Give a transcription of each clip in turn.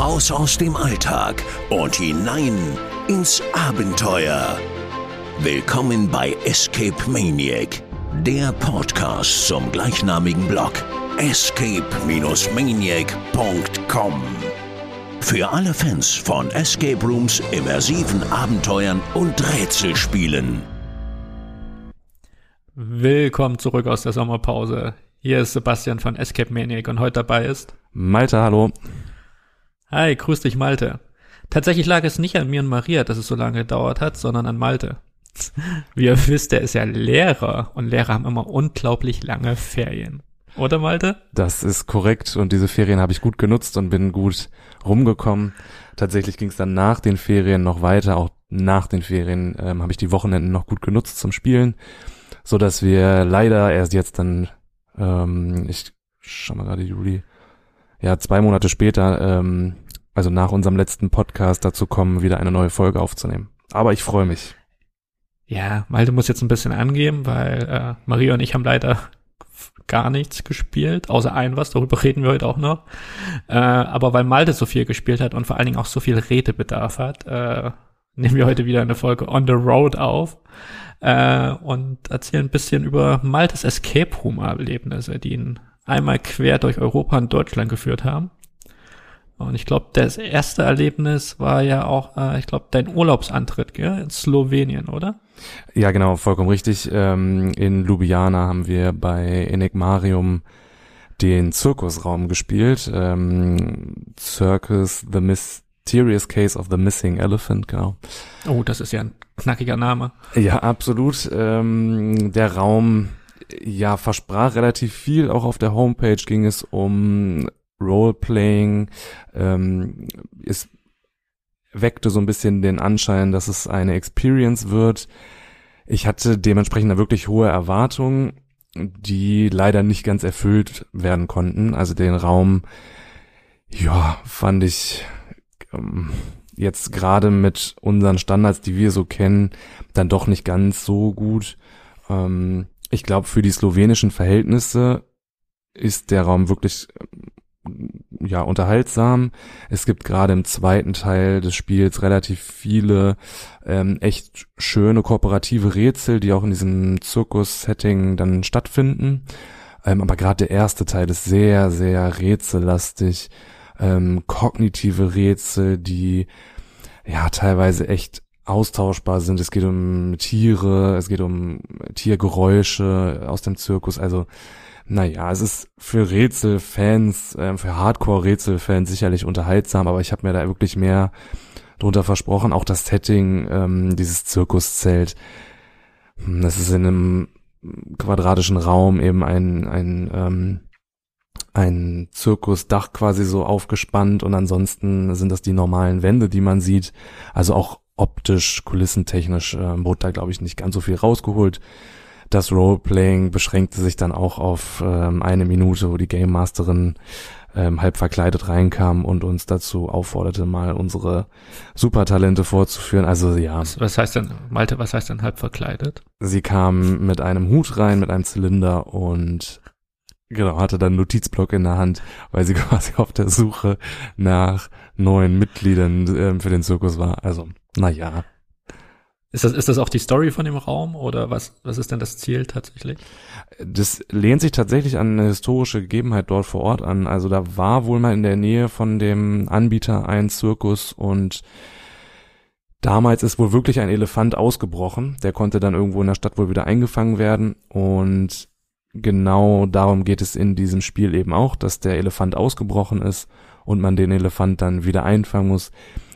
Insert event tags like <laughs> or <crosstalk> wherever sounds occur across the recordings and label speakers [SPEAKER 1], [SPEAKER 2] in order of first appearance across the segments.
[SPEAKER 1] Raus aus dem Alltag und hinein ins Abenteuer. Willkommen bei Escape Maniac, der Podcast zum gleichnamigen Blog escape-maniac.com. Für alle Fans von Escape Rooms, immersiven Abenteuern und Rätselspielen.
[SPEAKER 2] Willkommen zurück aus der Sommerpause. Hier ist Sebastian von Escape Maniac und heute dabei ist
[SPEAKER 3] Malte, hallo.
[SPEAKER 2] Hi, grüß dich Malte. Tatsächlich lag es nicht an mir und Maria, dass es so lange gedauert hat, sondern an Malte. <laughs> Wie ihr wisst, er ist ja Lehrer und Lehrer haben immer unglaublich lange Ferien. Oder Malte?
[SPEAKER 3] Das ist korrekt und diese Ferien habe ich gut genutzt und bin gut rumgekommen. Tatsächlich ging es dann nach den Ferien noch weiter. Auch nach den Ferien ähm, habe ich die Wochenenden noch gut genutzt zum Spielen, so dass wir leider erst jetzt dann, ähm, ich schau mal gerade Juli, ja zwei Monate später, ähm, also nach unserem letzten Podcast dazu kommen, wieder eine neue Folge aufzunehmen. Aber ich freue mich.
[SPEAKER 2] Ja, Malte muss jetzt ein bisschen angeben, weil äh, Maria und ich haben leider gar nichts gespielt, außer ein was, darüber <laughs> reden wir heute auch noch. Äh, aber weil Malte so viel gespielt hat und vor allen Dingen auch so viel Redebedarf hat, äh, nehmen wir heute wieder eine Folge On the Road auf äh, und erzählen ein bisschen über Maltes Escape Room Erlebnisse, die ihn einmal quer durch Europa und Deutschland geführt haben. Und ich glaube, das erste Erlebnis war ja auch, äh, ich glaube, dein Urlaubsantritt gell? in Slowenien, oder?
[SPEAKER 3] Ja, genau, vollkommen richtig. Ähm, in Ljubljana haben wir bei Enigmarium den Zirkusraum gespielt. Ähm, Circus The Mysterious Case of the Missing Elephant, genau.
[SPEAKER 2] Oh, das ist ja ein knackiger Name.
[SPEAKER 3] Ja, absolut. Ähm, der Raum ja, versprach relativ viel. Auch auf der Homepage ging es um Roleplaying. Ähm, es weckte so ein bisschen den Anschein, dass es eine Experience wird. Ich hatte dementsprechend wirklich hohe Erwartungen, die leider nicht ganz erfüllt werden konnten. Also den Raum, ja, fand ich ähm, jetzt gerade mit unseren Standards, die wir so kennen, dann doch nicht ganz so gut. Ähm, ich glaube, für die slowenischen Verhältnisse ist der Raum wirklich ja unterhaltsam. Es gibt gerade im zweiten Teil des Spiels relativ viele ähm, echt schöne kooperative Rätsel, die auch in diesem Zirkus-Setting dann stattfinden. Ähm, aber gerade der erste Teil ist sehr, sehr rätsellastig. Ähm, kognitive Rätsel, die ja teilweise echt austauschbar sind. Es geht um Tiere, es geht um Tiergeräusche aus dem Zirkus. Also, naja, es ist für Rätselfans, äh, für Hardcore-Rätselfans sicherlich unterhaltsam, aber ich habe mir da wirklich mehr drunter versprochen. Auch das Setting, ähm, dieses Zirkuszelt, hm, das ist in einem quadratischen Raum eben ein, ein, ähm, ein Zirkusdach quasi so aufgespannt und ansonsten sind das die normalen Wände, die man sieht. Also auch optisch, kulissentechnisch äh, wurde da, glaube ich, nicht ganz so viel rausgeholt. Das Roleplaying beschränkte sich dann auch auf ähm, eine Minute, wo die Game Masterin ähm, halb verkleidet reinkam und uns dazu aufforderte, mal unsere Supertalente vorzuführen. Also ja.
[SPEAKER 2] Was, was heißt denn, Malte, was heißt denn halb verkleidet?
[SPEAKER 3] Sie kam mit einem Hut rein, mit einem Zylinder und genau, hatte dann einen Notizblock in der Hand, weil sie <laughs> quasi auf der Suche nach neuen Mitgliedern ähm, für den Zirkus war. Also naja.
[SPEAKER 2] Ist das, ist das auch die Story von dem Raum oder was, was ist denn das Ziel tatsächlich?
[SPEAKER 3] Das lehnt sich tatsächlich an eine historische Gegebenheit dort vor Ort an. Also da war wohl mal in der Nähe von dem Anbieter ein Zirkus und damals ist wohl wirklich ein Elefant ausgebrochen. Der konnte dann irgendwo in der Stadt wohl wieder eingefangen werden und genau darum geht es in diesem Spiel eben auch, dass der Elefant ausgebrochen ist und man den Elefant dann wieder einfangen muss.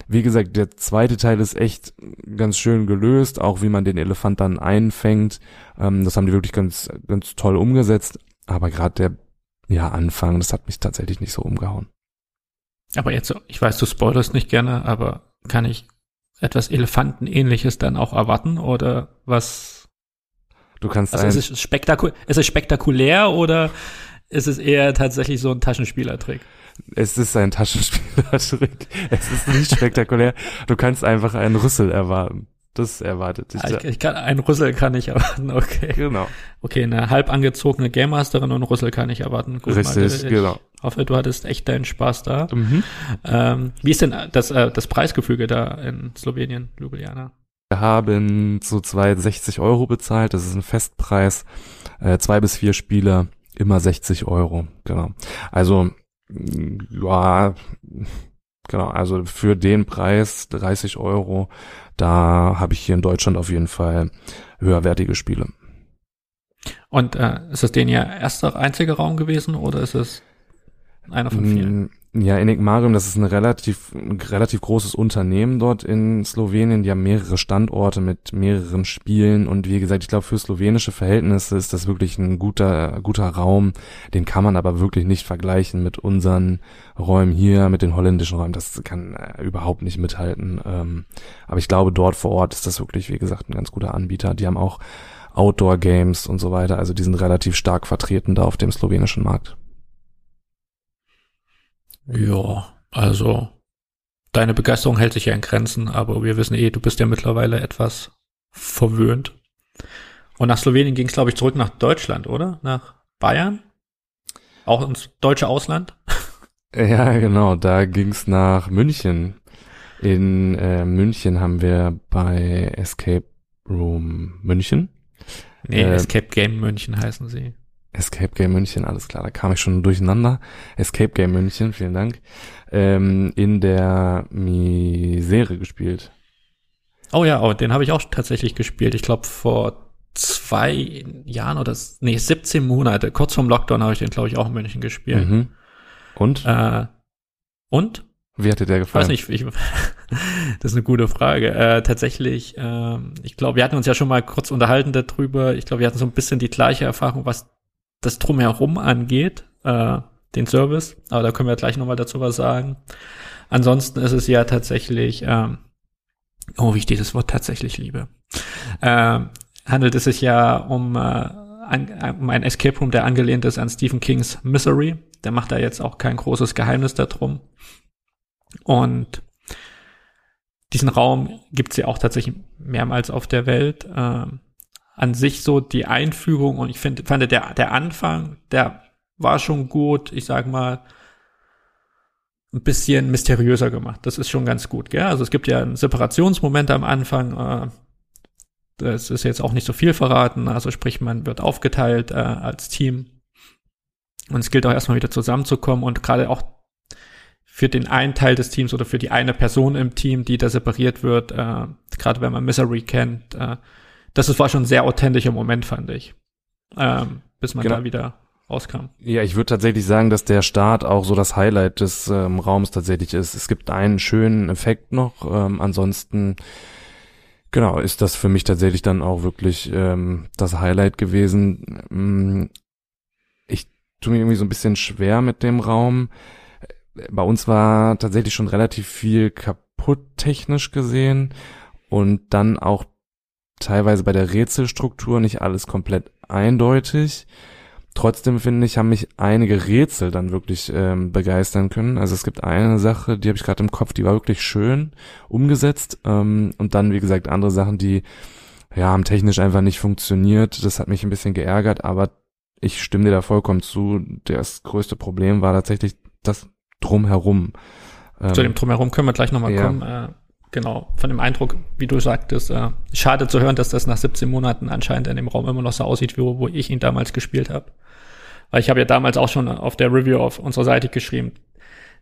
[SPEAKER 3] Wie gesagt, der zweite Teil ist echt ganz schön gelöst, auch wie man den Elefant dann einfängt. Ähm, das haben die wirklich ganz, ganz toll umgesetzt. Aber gerade der ja, Anfang, das hat mich tatsächlich nicht so umgehauen.
[SPEAKER 2] Aber jetzt, ich weiß, du spoilerst nicht gerne, aber kann ich etwas Elefantenähnliches dann auch erwarten oder was?
[SPEAKER 3] Du kannst
[SPEAKER 2] also ist es, spektaku ist es spektakulär oder ist es eher tatsächlich so ein Taschenspielertrick?
[SPEAKER 3] Es ist ein Taschenspielertrick. <laughs> Es ist nicht spektakulär. Du kannst einfach einen Rüssel erwarten. Das erwartet sich.
[SPEAKER 2] Ah, ich, ich kann, ein Rüssel kann ich erwarten, <laughs> okay.
[SPEAKER 3] Genau.
[SPEAKER 2] Okay, eine halb angezogene Game Masterin und Rüssel kann ich erwarten.
[SPEAKER 3] Gut, Richtig,
[SPEAKER 2] Malte, ich
[SPEAKER 3] genau.
[SPEAKER 2] hoffe, du hattest echt deinen Spaß da. Mhm. Ähm, wie ist denn das, äh, das Preisgefüge da in Slowenien, Ljubljana?
[SPEAKER 3] Wir haben so zwei 60 Euro bezahlt. Das ist ein Festpreis. Äh, zwei bis vier Spieler, immer 60 Euro. Genau. Also, ja, genau. Also für den Preis 30 Euro da habe ich hier in Deutschland auf jeden Fall höherwertige Spiele.
[SPEAKER 2] Und äh, ist das den ja erster einziger Raum gewesen oder ist es einer von vielen?
[SPEAKER 3] Ja, Enigmarium, das ist ein relativ, relativ großes Unternehmen dort in Slowenien. Die haben mehrere Standorte mit mehreren Spielen. Und wie gesagt, ich glaube, für slowenische Verhältnisse ist das wirklich ein guter, guter Raum. Den kann man aber wirklich nicht vergleichen mit unseren Räumen hier, mit den holländischen Räumen. Das kann äh, überhaupt nicht mithalten. Ähm, aber ich glaube, dort vor Ort ist das wirklich, wie gesagt, ein ganz guter Anbieter. Die haben auch Outdoor Games und so weiter. Also die sind relativ stark vertreten da auf dem slowenischen Markt.
[SPEAKER 2] Ja, also deine Begeisterung hält sich ja in Grenzen, aber wir wissen eh, du bist ja mittlerweile etwas verwöhnt. Und nach Slowenien ging es, glaube ich, zurück nach Deutschland, oder? Nach Bayern? Auch ins deutsche Ausland?
[SPEAKER 3] Ja, genau, da ging's nach München. In äh, München haben wir bei Escape Room München.
[SPEAKER 2] Nee, äh, Escape Game München heißen sie.
[SPEAKER 3] Escape Game München, alles klar, da kam ich schon durcheinander. Escape Game München, vielen Dank. Ähm, in der Misere gespielt.
[SPEAKER 2] Oh ja, oh, den habe ich auch tatsächlich gespielt. Ich glaube vor zwei Jahren oder nee, 17 Monate, kurz vorm Lockdown habe ich den, glaube ich, auch in München gespielt. Mhm.
[SPEAKER 3] Und?
[SPEAKER 2] Äh, und?
[SPEAKER 3] Wie hat dir der gefallen?
[SPEAKER 2] Weiß nicht, ich, <laughs> das ist eine gute Frage. Äh, tatsächlich, äh, ich glaube, wir hatten uns ja schon mal kurz unterhalten darüber. Ich glaube, wir hatten so ein bisschen die gleiche Erfahrung, was das Drumherum angeht, äh, den Service. Aber da können wir gleich nochmal dazu was sagen. Ansonsten ist es ja tatsächlich, ähm, oh, wie ich dieses Wort tatsächlich liebe, äh, handelt es sich ja um, äh, an, um ein Escape Room, der angelehnt ist an Stephen Kings Misery. Der macht da jetzt auch kein großes Geheimnis darum. Und diesen Raum gibt's ja auch tatsächlich mehrmals auf der Welt. Ähm, an sich so die Einführung und ich finde, fand der, der Anfang, der war schon gut, ich sag mal, ein bisschen mysteriöser gemacht. Das ist schon ganz gut, gell? Also es gibt ja einen Separationsmoment am Anfang, äh, das ist jetzt auch nicht so viel verraten, also sprich, man wird aufgeteilt äh, als Team und es gilt auch erstmal wieder zusammenzukommen und gerade auch für den einen Teil des Teams oder für die eine Person im Team, die da separiert wird, äh, gerade wenn man Misery kennt, äh, das war schon ein sehr authentischer Moment, fand ich. Ähm, bis man genau. da wieder rauskam.
[SPEAKER 3] Ja, ich würde tatsächlich sagen, dass der Start auch so das Highlight des ähm, Raums tatsächlich ist. Es gibt einen schönen Effekt noch. Ähm, ansonsten, genau, ist das für mich tatsächlich dann auch wirklich ähm, das Highlight gewesen. Mm, ich tue mir irgendwie so ein bisschen schwer mit dem Raum. Bei uns war tatsächlich schon relativ viel kaputt technisch gesehen und dann auch teilweise bei der Rätselstruktur nicht alles komplett eindeutig. Trotzdem finde ich, haben mich einige Rätsel dann wirklich ähm, begeistern können. Also es gibt eine Sache, die habe ich gerade im Kopf, die war wirklich schön umgesetzt. Ähm, und dann, wie gesagt, andere Sachen, die ja haben technisch einfach nicht funktioniert. Das hat mich ein bisschen geärgert, aber ich stimme dir da vollkommen zu. Das größte Problem war tatsächlich das Drumherum.
[SPEAKER 2] Zu dem Drumherum können wir gleich nochmal ja. kommen. Äh, genau, von dem Eindruck, wie du sagtest, äh, schade zu hören, dass das nach 17 Monaten anscheinend in dem Raum immer noch so aussieht, wie wo ich ihn damals gespielt habe. Weil ich habe ja damals auch schon auf der Review auf unserer Seite geschrieben,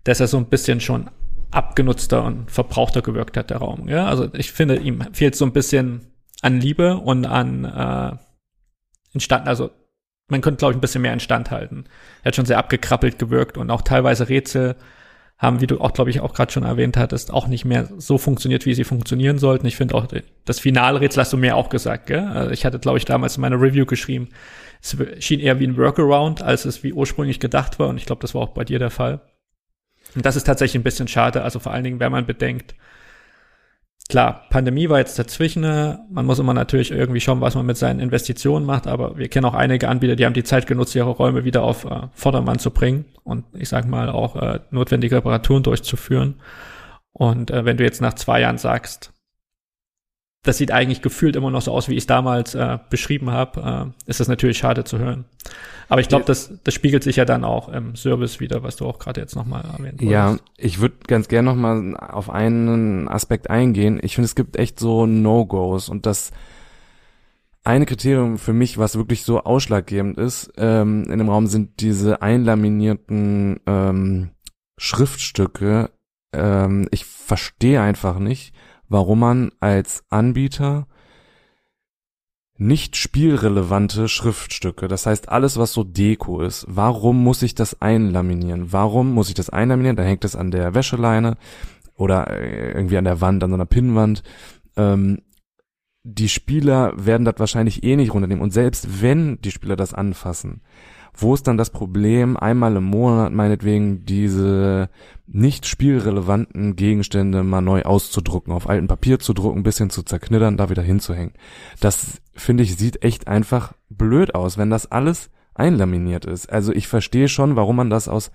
[SPEAKER 2] dass er so ein bisschen schon abgenutzter und verbrauchter gewirkt hat, der Raum. Ja? Also ich finde, ihm fehlt so ein bisschen an Liebe und an äh, Instand, also man könnte, glaube ich, ein bisschen mehr instand halten. Er hat schon sehr abgekrabbelt gewirkt und auch teilweise Rätsel haben, wie du auch, glaube ich, auch gerade schon erwähnt hattest, auch nicht mehr so funktioniert, wie sie funktionieren sollten. Ich finde auch, das Finalrätsel hast du mir auch gesagt, gell? Also ich hatte, glaube ich, damals in meiner Review geschrieben, es schien eher wie ein Workaround, als es wie ursprünglich gedacht war. Und ich glaube, das war auch bei dir der Fall. Und das ist tatsächlich ein bisschen schade. Also vor allen Dingen, wenn man bedenkt, Klar, Pandemie war jetzt dazwischen. Man muss immer natürlich irgendwie schauen, was man mit seinen Investitionen macht. Aber wir kennen auch einige Anbieter, die haben die Zeit genutzt, ihre Räume wieder auf äh, Vordermann zu bringen und ich sag mal auch äh, notwendige Reparaturen durchzuführen. Und äh, wenn du jetzt nach zwei Jahren sagst, das sieht eigentlich gefühlt immer noch so aus, wie ich es damals äh, beschrieben habe, äh, ist das natürlich schade zu hören. Aber ich glaube, das, das spiegelt sich ja dann auch im Service wieder, was du auch gerade jetzt nochmal erwähnt hast.
[SPEAKER 3] Ja, ich würde ganz gerne nochmal auf einen Aspekt eingehen. Ich finde, es gibt echt so No-Gos und das eine Kriterium für mich, was wirklich so ausschlaggebend ist, ähm, in dem Raum sind diese einlaminierten ähm, Schriftstücke. Ähm, ich verstehe einfach nicht, warum man als Anbieter nicht spielrelevante Schriftstücke, das heißt alles, was so Deko ist, warum muss ich das einlaminieren? Warum muss ich das einlaminieren? Dann hängt es an der Wäscheleine oder äh, irgendwie an der Wand, an so einer Pinnwand. Ähm, die Spieler werden das wahrscheinlich eh nicht runternehmen. Und selbst wenn die Spieler das anfassen, wo ist dann das Problem, einmal im Monat meinetwegen diese nicht spielrelevanten Gegenstände mal neu auszudrucken, auf altem Papier zu drucken, bisschen zu zerknittern, da wieder hinzuhängen. Das, finde ich, sieht echt einfach blöd aus, wenn das alles einlaminiert ist. Also ich verstehe schon, warum man das aus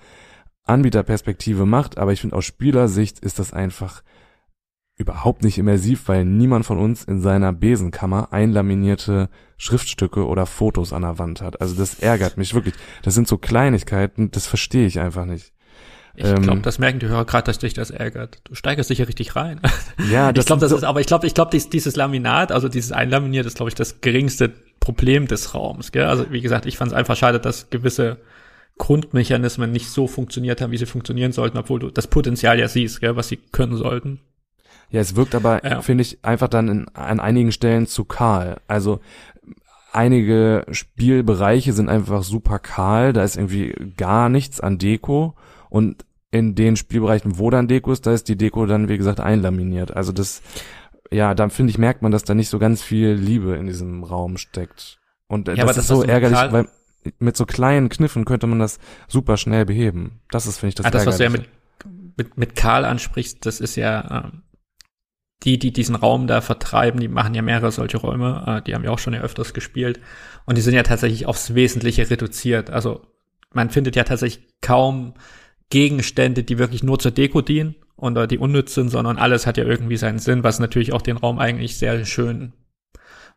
[SPEAKER 3] Anbieterperspektive macht, aber ich finde aus Spielersicht ist das einfach überhaupt nicht immersiv, weil niemand von uns in seiner Besenkammer einlaminierte Schriftstücke oder Fotos an der Wand hat. Also das ärgert mich wirklich. Das sind so Kleinigkeiten, das verstehe ich einfach nicht.
[SPEAKER 2] Ich ähm, glaube, das merken die Hörer gerade, dass dich das ärgert. Du steigerst dich ja richtig rein.
[SPEAKER 3] Ja, <laughs>
[SPEAKER 2] das ich glaube, das so ist, aber ich glaube, ich glaube, dies, dieses Laminat, also dieses Einlaminiert, ist, glaube ich, das geringste Problem des Raums. Gell? Also wie gesagt, ich fand es einfach schade, dass gewisse Grundmechanismen nicht so funktioniert haben, wie sie funktionieren sollten, obwohl du das Potenzial ja siehst, gell, was sie können sollten.
[SPEAKER 3] Ja, es wirkt aber, ja. finde ich, einfach dann in, an einigen Stellen zu kahl. Also einige Spielbereiche sind einfach super kahl, da ist irgendwie gar nichts an Deko und in den Spielbereichen, wo dann Deko ist, da ist die Deko dann, wie gesagt, einlaminiert. Also das, ja, da finde ich, merkt man, dass da nicht so ganz viel Liebe in diesem Raum steckt. Und äh, ja, das, das ist so ärgerlich, weil mit so kleinen Kniffen könnte man das super schnell beheben. Das ist, finde ich, das
[SPEAKER 2] ah, Das, was du ja mit, mit, mit Karl ansprichst, das ist ja, ähm, die, die diesen Raum da vertreiben, die machen ja mehrere solche Räume, äh, die haben ja auch schon ja öfters gespielt und die sind ja tatsächlich aufs Wesentliche reduziert. Also man findet ja tatsächlich kaum Gegenstände, die wirklich nur zur Deko dienen oder die unnütz sind, sondern alles hat ja irgendwie seinen Sinn, was natürlich auch den Raum eigentlich sehr schön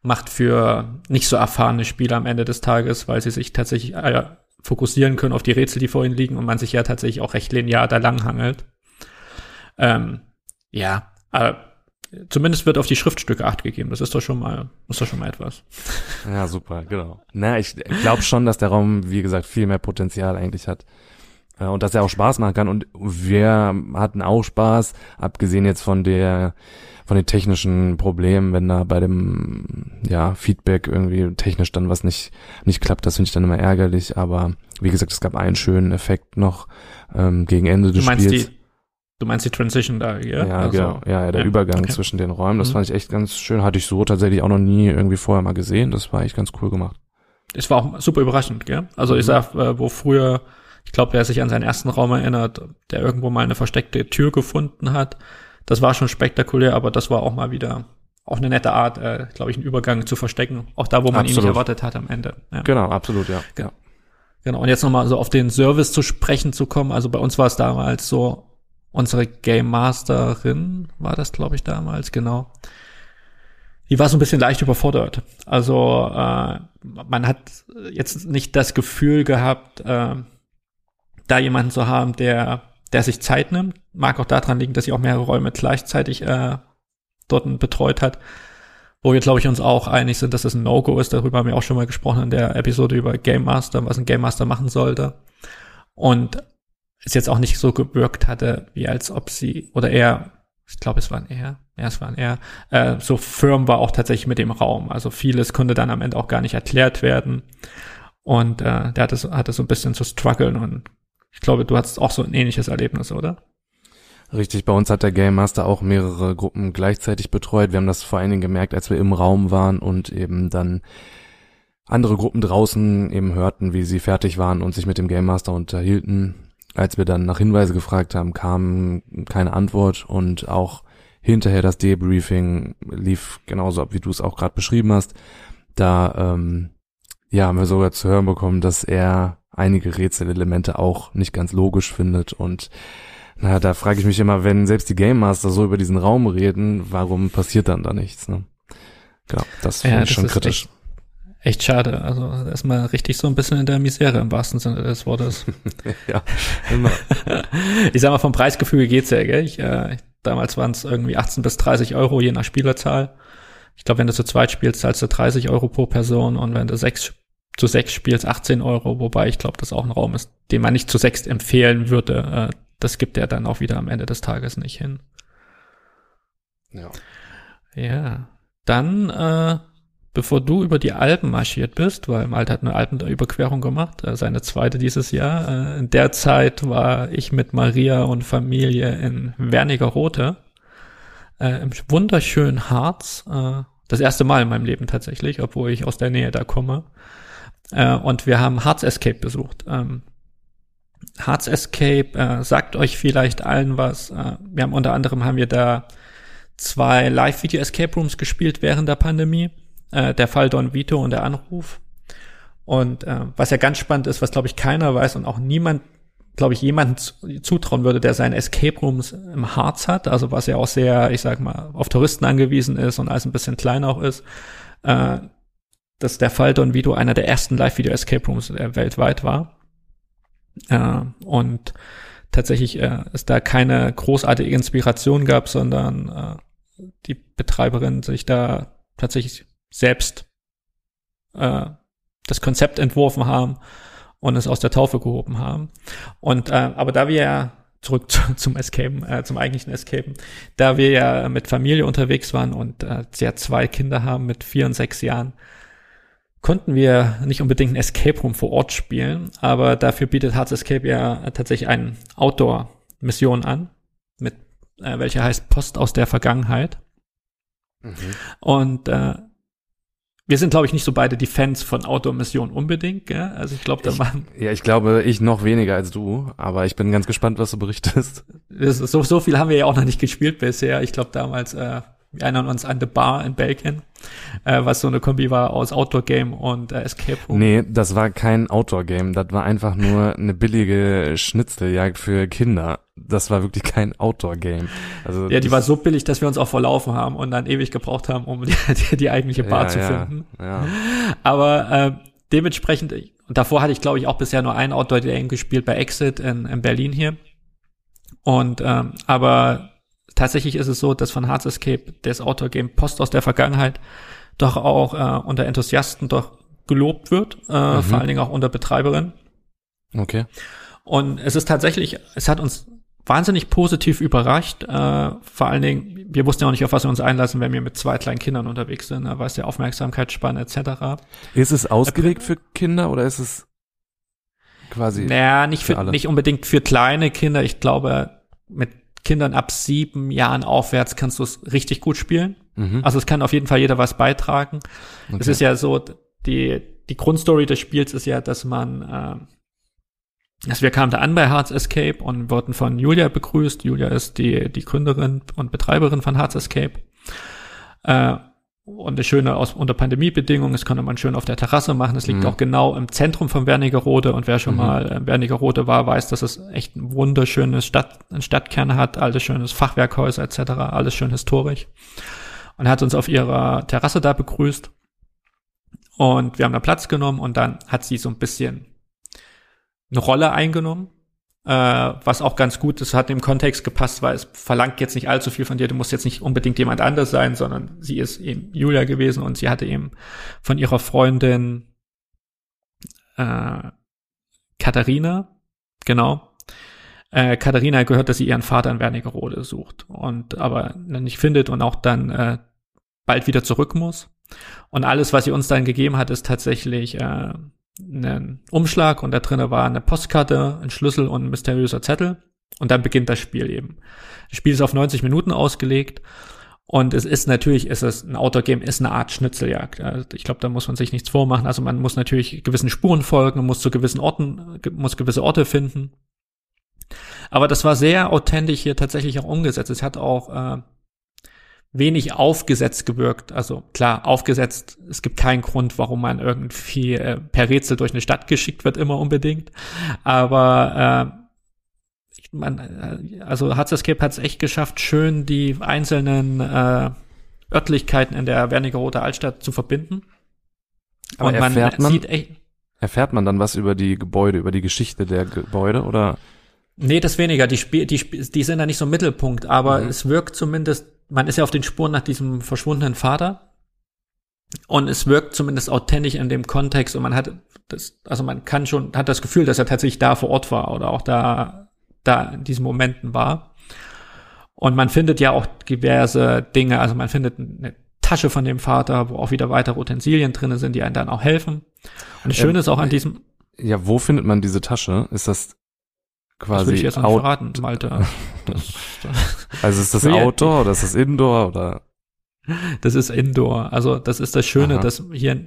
[SPEAKER 2] macht für nicht so erfahrene Spieler am Ende des Tages, weil sie sich tatsächlich äh, fokussieren können auf die Rätsel, die vor ihnen liegen und man sich ja tatsächlich auch recht linear da langhangelt. Ähm, ja, äh, Zumindest wird auf die Schriftstücke Acht gegeben. Das ist doch schon mal, ist doch schon mal etwas. <laughs>
[SPEAKER 3] Ja, super, genau. Na, ich glaube schon, dass der Raum, wie gesagt, viel mehr Potenzial eigentlich hat. Äh, und dass er auch Spaß machen kann. Und wir hatten auch Spaß, abgesehen jetzt von der, von den technischen Problemen, wenn da bei dem, ja, Feedback irgendwie technisch dann was nicht, nicht klappt, das finde ich dann immer ärgerlich. Aber wie gesagt, es gab einen schönen Effekt noch ähm, gegen Ende des Spiels. Die
[SPEAKER 2] Du meinst die Transition da,
[SPEAKER 3] ja? Ja, also, genau. Ja, ja der ja, Übergang okay. zwischen den Räumen. Das mhm. fand ich echt ganz schön. Hatte ich so tatsächlich auch noch nie irgendwie vorher mal gesehen. Das war echt ganz cool gemacht.
[SPEAKER 2] Es war auch super überraschend, gell? Also mhm. ich sag, äh, wo früher, ich glaube, wer sich an seinen ersten Raum erinnert, der irgendwo mal eine versteckte Tür gefunden hat, das war schon spektakulär, aber das war auch mal wieder auch eine nette Art, äh, glaube ich, einen Übergang zu verstecken. Auch da, wo man absolut. ihn nicht erwartet hat am Ende.
[SPEAKER 3] Ja. Genau, absolut, ja.
[SPEAKER 2] Genau. Genau. Und jetzt nochmal so auf den Service zu sprechen zu kommen. Also bei uns war es damals so, unsere Game Masterin war das, glaube ich, damals, genau. Die war so ein bisschen leicht überfordert. Also äh, man hat jetzt nicht das Gefühl gehabt, äh, da jemanden zu haben, der, der sich Zeit nimmt. Mag auch daran liegen, dass sie auch mehrere Räume gleichzeitig äh, dort betreut hat. Wo wir, glaube ich, uns auch einig sind, dass das ein No-Go ist. Darüber haben wir auch schon mal gesprochen in der Episode über Game Master, was ein Game Master machen sollte. Und es jetzt auch nicht so gewirkt hatte, wie als ob sie, oder er, ich glaube, es waren er, ja, es waren er, äh, so firm war auch tatsächlich mit dem Raum. Also vieles konnte dann am Ende auch gar nicht erklärt werden. Und äh, der hatte so, hatte so ein bisschen zu strugglen und ich glaube, du hattest auch so ein ähnliches Erlebnis, oder?
[SPEAKER 3] Richtig, bei uns hat der Game Master auch mehrere Gruppen gleichzeitig betreut. Wir haben das vor allen Dingen gemerkt, als wir im Raum waren und eben dann andere Gruppen draußen eben hörten, wie sie fertig waren und sich mit dem Game Master unterhielten als wir dann nach Hinweise gefragt haben, kam keine Antwort und auch hinterher das Debriefing lief genauso ab, wie du es auch gerade beschrieben hast. Da ähm, ja, haben wir sogar zu hören bekommen, dass er einige Rätselelemente auch nicht ganz logisch findet und na, da frage ich mich immer, wenn selbst die Game Master so über diesen Raum reden, warum passiert dann da nichts? Ne? Ja, das finde
[SPEAKER 2] Ja,
[SPEAKER 3] ich
[SPEAKER 2] das
[SPEAKER 3] schon kritisch.
[SPEAKER 2] Echt schade. Also erstmal richtig so ein bisschen in der Misere im wahrsten Sinne des Wortes. <laughs>
[SPEAKER 3] ja, immer. <laughs>
[SPEAKER 2] ich sag mal, vom Preisgefühl geht's ja, gell? Ich, äh, damals waren es irgendwie 18 bis 30 Euro je nach Spielerzahl. Ich glaube, wenn du zu zweit spielst, zahlst du 30 Euro pro Person und wenn du sechs zu sechs spielst, 18 Euro, wobei ich glaube, das auch ein Raum ist, den man nicht zu sechs empfehlen würde. Äh, das gibt er dann auch wieder am Ende des Tages nicht hin.
[SPEAKER 3] Ja.
[SPEAKER 2] Ja. Dann, äh, bevor du über die Alpen marschiert bist, weil Malte hat eine Alpenüberquerung gemacht, äh, seine zweite dieses Jahr. Äh, in der Zeit war ich mit Maria und Familie in Wernigerode, äh, im wunderschönen Harz. Äh, das erste Mal in meinem Leben tatsächlich, obwohl ich aus der Nähe da komme. Und wir haben Harz Escape besucht. Ähm, Harz Escape sagt euch vielleicht allen was. Wir haben unter anderem haben wir da zwei Live-Video-Escape Rooms gespielt während der Pandemie. Äh, der Fall Don Vito und der Anruf. Und äh, was ja ganz spannend ist, was glaube ich keiner weiß und auch niemand, glaube ich, jemand zutrauen würde, der seine Escape Rooms im Harz hat, also was ja auch sehr, ich sag mal, auf Touristen angewiesen ist und alles ein bisschen klein auch ist, äh, dass der Fall Don Vito einer der ersten Live-Video-Escape Rooms äh, weltweit war. Äh, und tatsächlich äh, es da keine großartige Inspiration gab, sondern äh, die Betreiberin sich da tatsächlich selbst äh, das Konzept entworfen haben und es aus der Taufe gehoben haben. Und äh, aber da wir ja zurück <laughs> zu, zum Escapen, äh, zum eigentlichen Escapen, da wir ja mit Familie unterwegs waren und äh, ja zwei Kinder haben mit vier und sechs Jahren, konnten wir nicht unbedingt ein Escape Room vor Ort spielen, aber dafür bietet Hearts Escape ja tatsächlich eine Outdoor-Mission an, mit äh, welcher heißt Post aus der Vergangenheit.
[SPEAKER 3] Mhm.
[SPEAKER 2] Und äh, wir sind, glaube ich, nicht so beide die Fans von Outdoor-Missionen unbedingt. Gell? Also ich glaube, da machen
[SPEAKER 3] Ja, ich glaube, ich noch weniger als du, aber ich bin ganz gespannt, was du berichtest.
[SPEAKER 2] so, so viel haben wir ja auch noch nicht gespielt bisher. Ich glaube damals, äh, wir erinnern uns an The Bar in Belgien, äh, was so eine Kombi war aus Outdoor-Game und äh, Escape Room.
[SPEAKER 3] Nee, das war kein Outdoor-Game, das war einfach nur eine billige Schnitzeljagd für Kinder. Das war wirklich kein Outdoor-Game. Also
[SPEAKER 2] Ja, die war so billig, dass wir uns auch verlaufen haben und dann ewig gebraucht haben, um die, <laughs> die, die eigentliche Bar
[SPEAKER 3] ja,
[SPEAKER 2] zu
[SPEAKER 3] ja,
[SPEAKER 2] finden.
[SPEAKER 3] Ja.
[SPEAKER 2] Aber äh, dementsprechend, und davor hatte ich, glaube ich, auch bisher nur ein Outdoor-Game gespielt bei Exit in, in Berlin hier. Und ähm, aber tatsächlich ist es so, dass von Hearts Escape das Outdoor-Game Post aus der Vergangenheit doch auch äh, unter Enthusiasten doch gelobt wird, äh,
[SPEAKER 3] Mhm.
[SPEAKER 2] vor allen Dingen auch unter Betreiberin.
[SPEAKER 3] Okay.
[SPEAKER 2] Und es ist tatsächlich, es hat uns wahnsinnig positiv überrascht. Äh, vor allen Dingen, wir wussten ja auch nicht, auf was wir uns einlassen, wenn wir mit zwei kleinen Kindern unterwegs sind, ne, was der Aufmerksamkeitsspanne etc.
[SPEAKER 3] Ist es ausgelegt für Kinder oder ist es quasi
[SPEAKER 2] Naja, nicht
[SPEAKER 3] für
[SPEAKER 2] für, nicht unbedingt für kleine Kinder. Ich glaube, mit Kindern ab sieben Jahren aufwärts kannst du es richtig gut spielen.
[SPEAKER 3] Mhm.
[SPEAKER 2] Also es kann auf jeden Fall jeder was beitragen. Es
[SPEAKER 3] Okay.
[SPEAKER 2] ist ja so, die, die Grundstory des Spiels ist ja, dass man, äh, also wir kamen da an bei Hearts Escape und wurden von Julia begrüßt. Julia ist die, die Gründerin und Betreiberin von Hearts Escape. Äh, und das Schöne aus, unter Pandemiebedingungen, das konnte man schön auf der Terrasse machen. Es liegt
[SPEAKER 3] Mhm.
[SPEAKER 2] auch genau im Zentrum von Wernigerode und wer schon
[SPEAKER 3] Mhm.
[SPEAKER 2] mal in Wernigerode war, weiß, dass es echt ein wunderschönes Stadt, ein Stadtkern hat, alles schönes Fachwerkhäuser etc., alles schön historisch. Und hat uns auf ihrer Terrasse da begrüßt. Und wir haben da Platz genommen und dann hat sie so ein bisschen eine Rolle eingenommen, äh, was auch ganz gut ist, hat im Kontext gepasst, weil es verlangt jetzt nicht allzu viel von dir. Du musst jetzt nicht unbedingt jemand anders sein, sondern sie ist eben Julia gewesen und sie hatte eben von ihrer Freundin äh, Katharina, genau. Äh, Katharina gehört, dass sie ihren Vater in Wernigerode sucht und aber nicht findet und auch dann äh, bald wieder zurück muss. Und alles, was sie uns dann gegeben hat, ist tatsächlich äh, ein Umschlag und da drinnen war eine Postkarte, ein Schlüssel und ein mysteriöser Zettel. Und dann beginnt das Spiel eben. Das Spiel ist auf 90 Minuten ausgelegt und es ist natürlich, ist es ein Outdoor-Game, ist eine Art Schnitzeljagd. Also ich glaube, da muss man sich nichts vormachen. Also man muss natürlich gewissen Spuren folgen, muss zu gewissen Orten, muss gewisse Orte finden. Aber das war sehr authentisch hier tatsächlich auch umgesetzt. Es hat auch äh, wenig aufgesetzt gewirkt. Also klar, aufgesetzt, es gibt keinen Grund, warum man irgendwie äh, per Rätsel durch eine Stadt geschickt wird, immer unbedingt. Aber äh, ich man, äh, also Hearts Escape hat es echt geschafft, schön die einzelnen äh, Örtlichkeiten in der Wernigerode Altstadt zu verbinden.
[SPEAKER 3] Aber
[SPEAKER 2] und man
[SPEAKER 3] erfährt man-
[SPEAKER 2] sieht echt,
[SPEAKER 3] Erfährt man dann was über die Gebäude, über die Geschichte der Gebäude oder?
[SPEAKER 2] Nee, das weniger. Die, Spiel, die, Sp- die sind da nicht so im Mittelpunkt, aber
[SPEAKER 3] Mhm.
[SPEAKER 2] es wirkt zumindest, man ist ja auf den Spuren nach diesem verschwundenen Vater. Und es wirkt zumindest authentisch in dem Kontext und man hat das, also man kann schon, hat das Gefühl, dass er tatsächlich da vor Ort war oder auch da, da in diesen Momenten war. Und man findet ja auch diverse Dinge, also man findet eine Tasche von dem Vater, wo auch wieder weitere Utensilien drinne sind, die einem dann auch helfen. Und das
[SPEAKER 3] Ähm,
[SPEAKER 2] Schöne ist auch an diesem,
[SPEAKER 3] Ja, wo findet man diese Tasche? Ist das
[SPEAKER 2] das
[SPEAKER 3] quasi
[SPEAKER 2] will ich jetzt nicht verraten, Malte. <laughs> Das,
[SPEAKER 3] also ist das Outdoor oder ist das Indoor oder?
[SPEAKER 2] Das ist Indoor. Also das ist das Schöne,
[SPEAKER 3] Aha.
[SPEAKER 2] dass hier,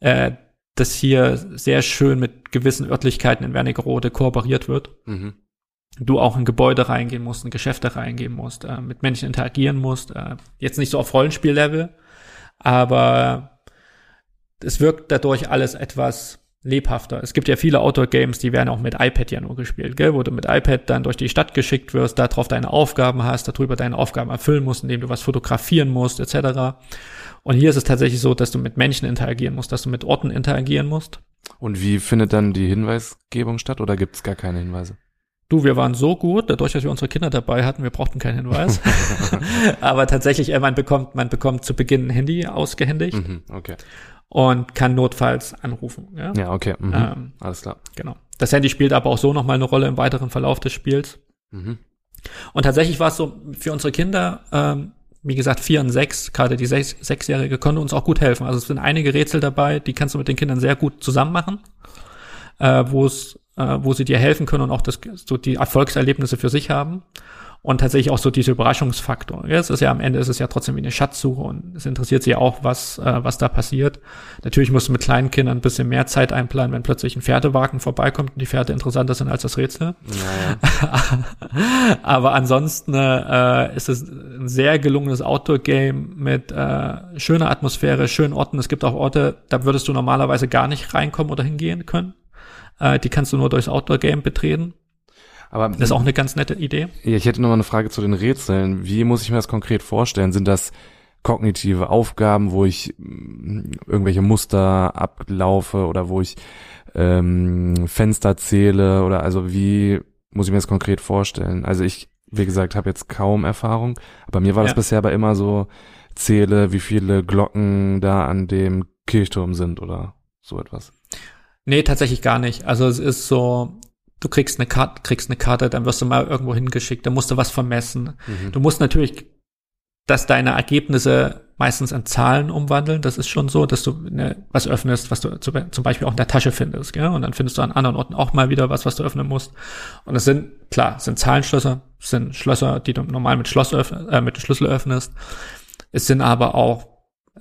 [SPEAKER 2] äh, dass hier sehr schön mit gewissen Örtlichkeiten in Wernigerode kooperiert wird.
[SPEAKER 3] Mhm.
[SPEAKER 2] Du auch in Gebäude reingehen musst, in Geschäfte reingehen musst, äh, mit Menschen interagieren musst. Äh, jetzt nicht so auf Rollenspiellevel, aber es wirkt dadurch alles etwas lebhafter. Es gibt ja viele Outdoor-Games, die werden auch mit iPad ja nur gespielt, gell? wo du mit iPad dann durch die Stadt geschickt wirst, darauf deine Aufgaben hast, darüber deine Aufgaben erfüllen musst, indem du was fotografieren musst, etc. Und hier ist es tatsächlich so, dass du mit Menschen interagieren musst, dass du mit Orten interagieren musst.
[SPEAKER 3] Und wie findet dann die Hinweisgebung statt oder gibt es gar keine Hinweise?
[SPEAKER 2] Du, wir waren so gut, dadurch, dass wir unsere Kinder dabei hatten, wir brauchten keinen Hinweis. <laughs> Aber tatsächlich, äh, man bekommt, man bekommt zu Beginn ein Handy ausgehändigt
[SPEAKER 3] Mhm, okay.
[SPEAKER 2] Und kann notfalls anrufen. Ja,
[SPEAKER 3] Ja, okay. Mhm.
[SPEAKER 2] ähm,
[SPEAKER 3] Alles klar.
[SPEAKER 2] genau. Das Handy spielt aber auch so nochmal eine Rolle im weiteren Verlauf des Spiels.
[SPEAKER 3] Mhm.
[SPEAKER 2] Und tatsächlich war es so, für unsere Kinder, ähm, wie gesagt, vier und sechs, gerade die sechs, Sechsjährige, konnte uns auch gut helfen. Also es sind einige Rätsel dabei, die kannst du mit den Kindern sehr gut zusammen machen, äh, wo es, äh, wo sie dir helfen können und auch das, so die Erfolgserlebnisse für sich haben. Und tatsächlich auch so diese Überraschungsfaktor. Es ist ja am Ende ist es ja trotzdem wie eine Schatzsuche und es interessiert sie auch, was, äh, was da passiert. Natürlich musst du mit kleinen Kindern ein bisschen mehr Zeit einplanen, wenn plötzlich ein Pferdewagen vorbeikommt und die Pferde interessanter sind als das Rätsel.
[SPEAKER 3] Ja, ja. <laughs>
[SPEAKER 2] Aber ansonsten äh, ist es ein sehr gelungenes Outdoor-Game mit äh, schöner Atmosphäre, schönen Orten. Es gibt auch Orte, da würdest du normalerweise gar nicht reinkommen oder hingehen können. Äh, die kannst du nur durchs Outdoor-Game betreten.
[SPEAKER 3] Aber
[SPEAKER 2] Das ist auch eine ganz nette Idee.
[SPEAKER 3] Ja, ich hätte noch mal eine Frage zu den Rätseln. Wie muss ich mir das konkret vorstellen? Sind das kognitive Aufgaben, wo ich mm, irgendwelche Muster ablaufe oder wo ich ähm, Fenster zähle oder also wie muss ich mir das konkret vorstellen? Also ich, wie gesagt, habe jetzt kaum Erfahrung, aber mir war das
[SPEAKER 2] Ja.
[SPEAKER 3] bisher aber immer so, zähle, wie viele Glocken da an dem Kirchturm sind oder so etwas.
[SPEAKER 2] Nee, tatsächlich gar nicht. Also es ist so, du kriegst eine Karte, kriegst eine Karte, dann wirst du mal irgendwo hingeschickt, dann musst du was vermessen. Du musst natürlich, dass deine Ergebnisse meistens in Zahlen umwandeln. Das ist schon so, dass du ne, was öffnest, was du zu, zum Beispiel auch in der Tasche findest, gell? Und dann findest du an anderen Orten auch mal wieder was, was du öffnen musst. Und es sind, klar, es sind Zahlenschlösser, es sind Schlösser, die du normal mit Schloss öffn äh, mit Schlüssel öffnest. Es sind aber auch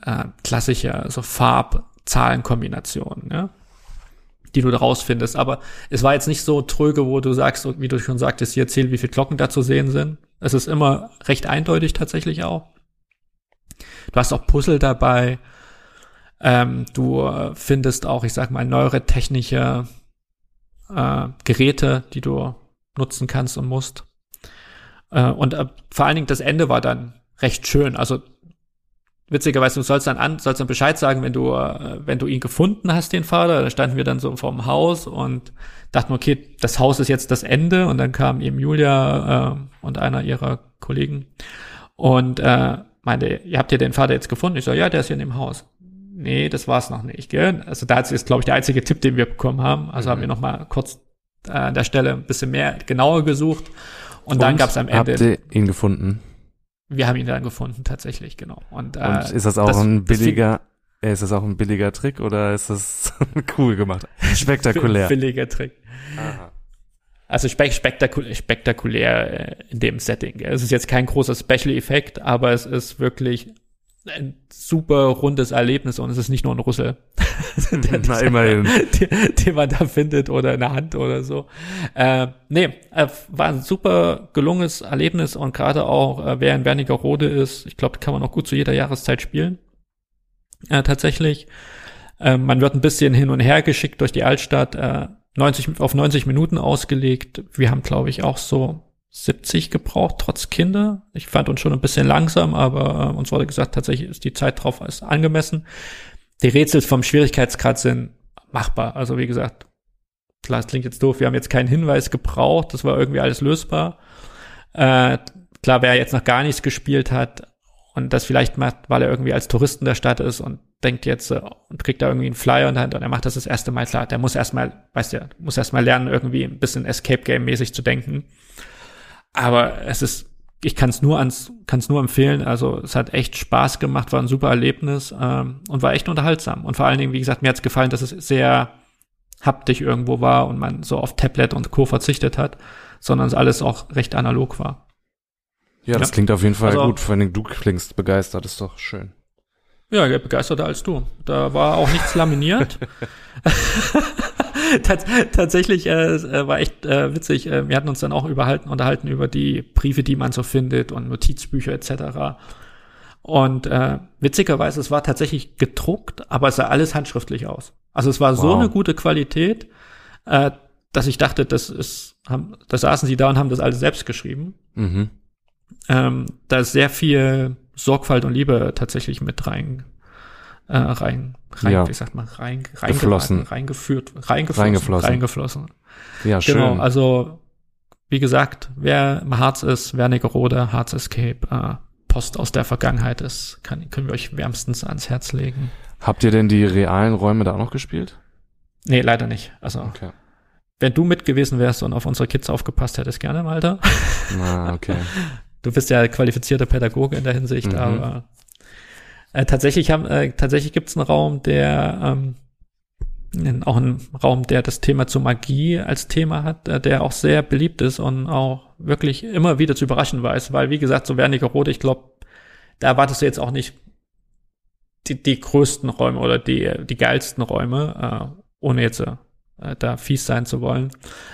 [SPEAKER 2] äh, klassische so Farb-Zahlen-Kombinationen, ja? Die du daraus findest. Aber es war jetzt nicht so tröge, wo du sagst, wie du schon sagtest, hier erzähl, wie viele Glocken da zu sehen sind. Es ist immer recht eindeutig tatsächlich auch. Du hast auch Puzzle dabei. Ähm, du äh, findest auch, ich sag mal, neuere technische äh, Geräte, die du nutzen kannst und musst. Äh, und äh, vor allen Dingen das Ende war dann recht schön. Also witzigerweise, du sollst dann an, sollst dann Bescheid sagen, wenn du, äh, wenn du ihn gefunden hast, den Vater. Da standen wir dann so vorm Haus und dachten, okay, das Haus ist jetzt das Ende. Und dann kam eben Julia äh, und einer ihrer Kollegen und äh, meinte, ihr habt ihr den Vater jetzt gefunden? Ich so, ja, der ist hier in dem Haus. Nee, das war's noch nicht, gell? Also da ist, glaube ich, der einzige Tipp, den wir bekommen haben. Also haben wir noch mal kurz äh, an der Stelle ein bisschen mehr genauer gesucht. Und, dann gab's am Ende,
[SPEAKER 3] Habt ihr ihn gefunden?
[SPEAKER 2] Wir haben ihn dann gefunden, tatsächlich, genau. Und, äh,
[SPEAKER 3] Und ist das auch
[SPEAKER 2] das-
[SPEAKER 3] ein billiger, äh, ist das auch ein billiger Trick oder ist das <laughs> cool gemacht? Spektakulär. <laughs>
[SPEAKER 2] Billiger Trick.
[SPEAKER 3] Aha.
[SPEAKER 2] Also spek spektakulär, spektakulär äh, in dem Setting. Es ist jetzt kein großer Special-Effekt, aber es ist wirklich ein super rundes Erlebnis und es ist nicht nur ein Rüssel, <laughs> der-
[SPEAKER 3] Na, immerhin. <laughs>
[SPEAKER 2] den, den man da findet oder in der Hand oder so. Äh, nee, äh, war ein super gelungenes Erlebnis und gerade auch, äh, wer in Wernigerode ist, ich glaube, kann man auch gut zu jeder Jahreszeit spielen. Äh, tatsächlich. Äh, man wird ein bisschen hin und her geschickt durch die Altstadt, äh, 90, auf 90 Minuten ausgelegt. Wir haben, glaube ich, auch so 70 gebraucht, trotz Kinder. Ich fand uns schon ein bisschen langsam, aber äh, uns wurde gesagt, tatsächlich ist die Zeit drauf ist angemessen. Die Rätsel vom Schwierigkeitsgrad sind machbar. Also wie gesagt, klar, es klingt jetzt doof, wir haben jetzt keinen Hinweis gebraucht, das war irgendwie alles lösbar. Äh, klar, wer jetzt noch gar nichts gespielt hat und das vielleicht macht, weil er irgendwie als Touristen der Stadt ist und denkt jetzt äh, und kriegt da irgendwie einen Flyer in der Hand und er macht das das erste Mal, klar, der muss erstmal, weißt du, muss erstmal lernen, irgendwie ein bisschen Escape Game mäßig zu denken. Aber es ist, ich kann es nur ans, kann es nur empfehlen. Also es hat echt Spaß gemacht, war ein super Erlebnis ähm, und war echt unterhaltsam. Und vor allen Dingen, wie gesagt, mir hat es gefallen, dass es sehr haptisch irgendwo war und man so auf Tablet und Co. verzichtet hat, sondern es alles auch recht analog war.
[SPEAKER 3] Ja, das
[SPEAKER 2] Ja.
[SPEAKER 3] klingt auf jeden Fall
[SPEAKER 2] Also-
[SPEAKER 3] gut. Vor allem du klingst begeistert, ist doch schön.
[SPEAKER 2] Ja, ja, begeisterter als du. Da war auch nichts laminiert. <laughs> <laughs> Tats tatsächlich äh, äh, war echt äh, witzig. Äh, wir hatten uns dann auch überhalten, unterhalten über die Briefe, die man so findet und Notizbücher etc. Und äh, witzigerweise, es war tatsächlich gedruckt, aber es sah alles handschriftlich aus. Also es war so
[SPEAKER 3] Wow.
[SPEAKER 2] eine gute Qualität, äh, dass ich dachte, das ist, haben, da saßen sie da und haben das alles selbst geschrieben.
[SPEAKER 3] Mhm.
[SPEAKER 2] Ähm, da ist sehr viel Sorgfalt und Liebe tatsächlich mit rein, äh, rein, rein
[SPEAKER 3] Ja.
[SPEAKER 2] wie sagt man, rein,
[SPEAKER 3] Geflossen.
[SPEAKER 2] reingeraten, reingeführt, reingeflossen,
[SPEAKER 3] Reingeflossen.
[SPEAKER 2] reingeflossen.
[SPEAKER 3] Ja, schön.
[SPEAKER 2] Genau, also wie gesagt, wer im Harz ist, Wernigerode, Harz Escape, äh, Post aus der Vergangenheit ist, kann, können wir euch wärmstens ans Herz legen.
[SPEAKER 3] Habt ihr denn die realen Räume da auch noch gespielt?
[SPEAKER 2] Nee, leider nicht. Also,
[SPEAKER 3] Okay.
[SPEAKER 2] wenn du mit gewesen wärst und auf unsere Kids aufgepasst hättest, gerne, Malta.
[SPEAKER 3] Ah, okay. <laughs>
[SPEAKER 2] Du bist ja qualifizierter Pädagoge in der Hinsicht,
[SPEAKER 3] Mhm.
[SPEAKER 2] aber äh, tatsächlich haben äh, tatsächlich gibt es einen Raum, der ähm, auch einen Raum, der das Thema zur Magie als Thema hat, äh, der auch sehr beliebt ist und auch wirklich immer wieder zu überraschen weiß, weil wie gesagt, so Wernigerode, ich glaube, da erwartest du jetzt auch nicht die, die größten Räume oder die, die geilsten Räume, äh, ohne jetzt äh, da fies sein zu wollen.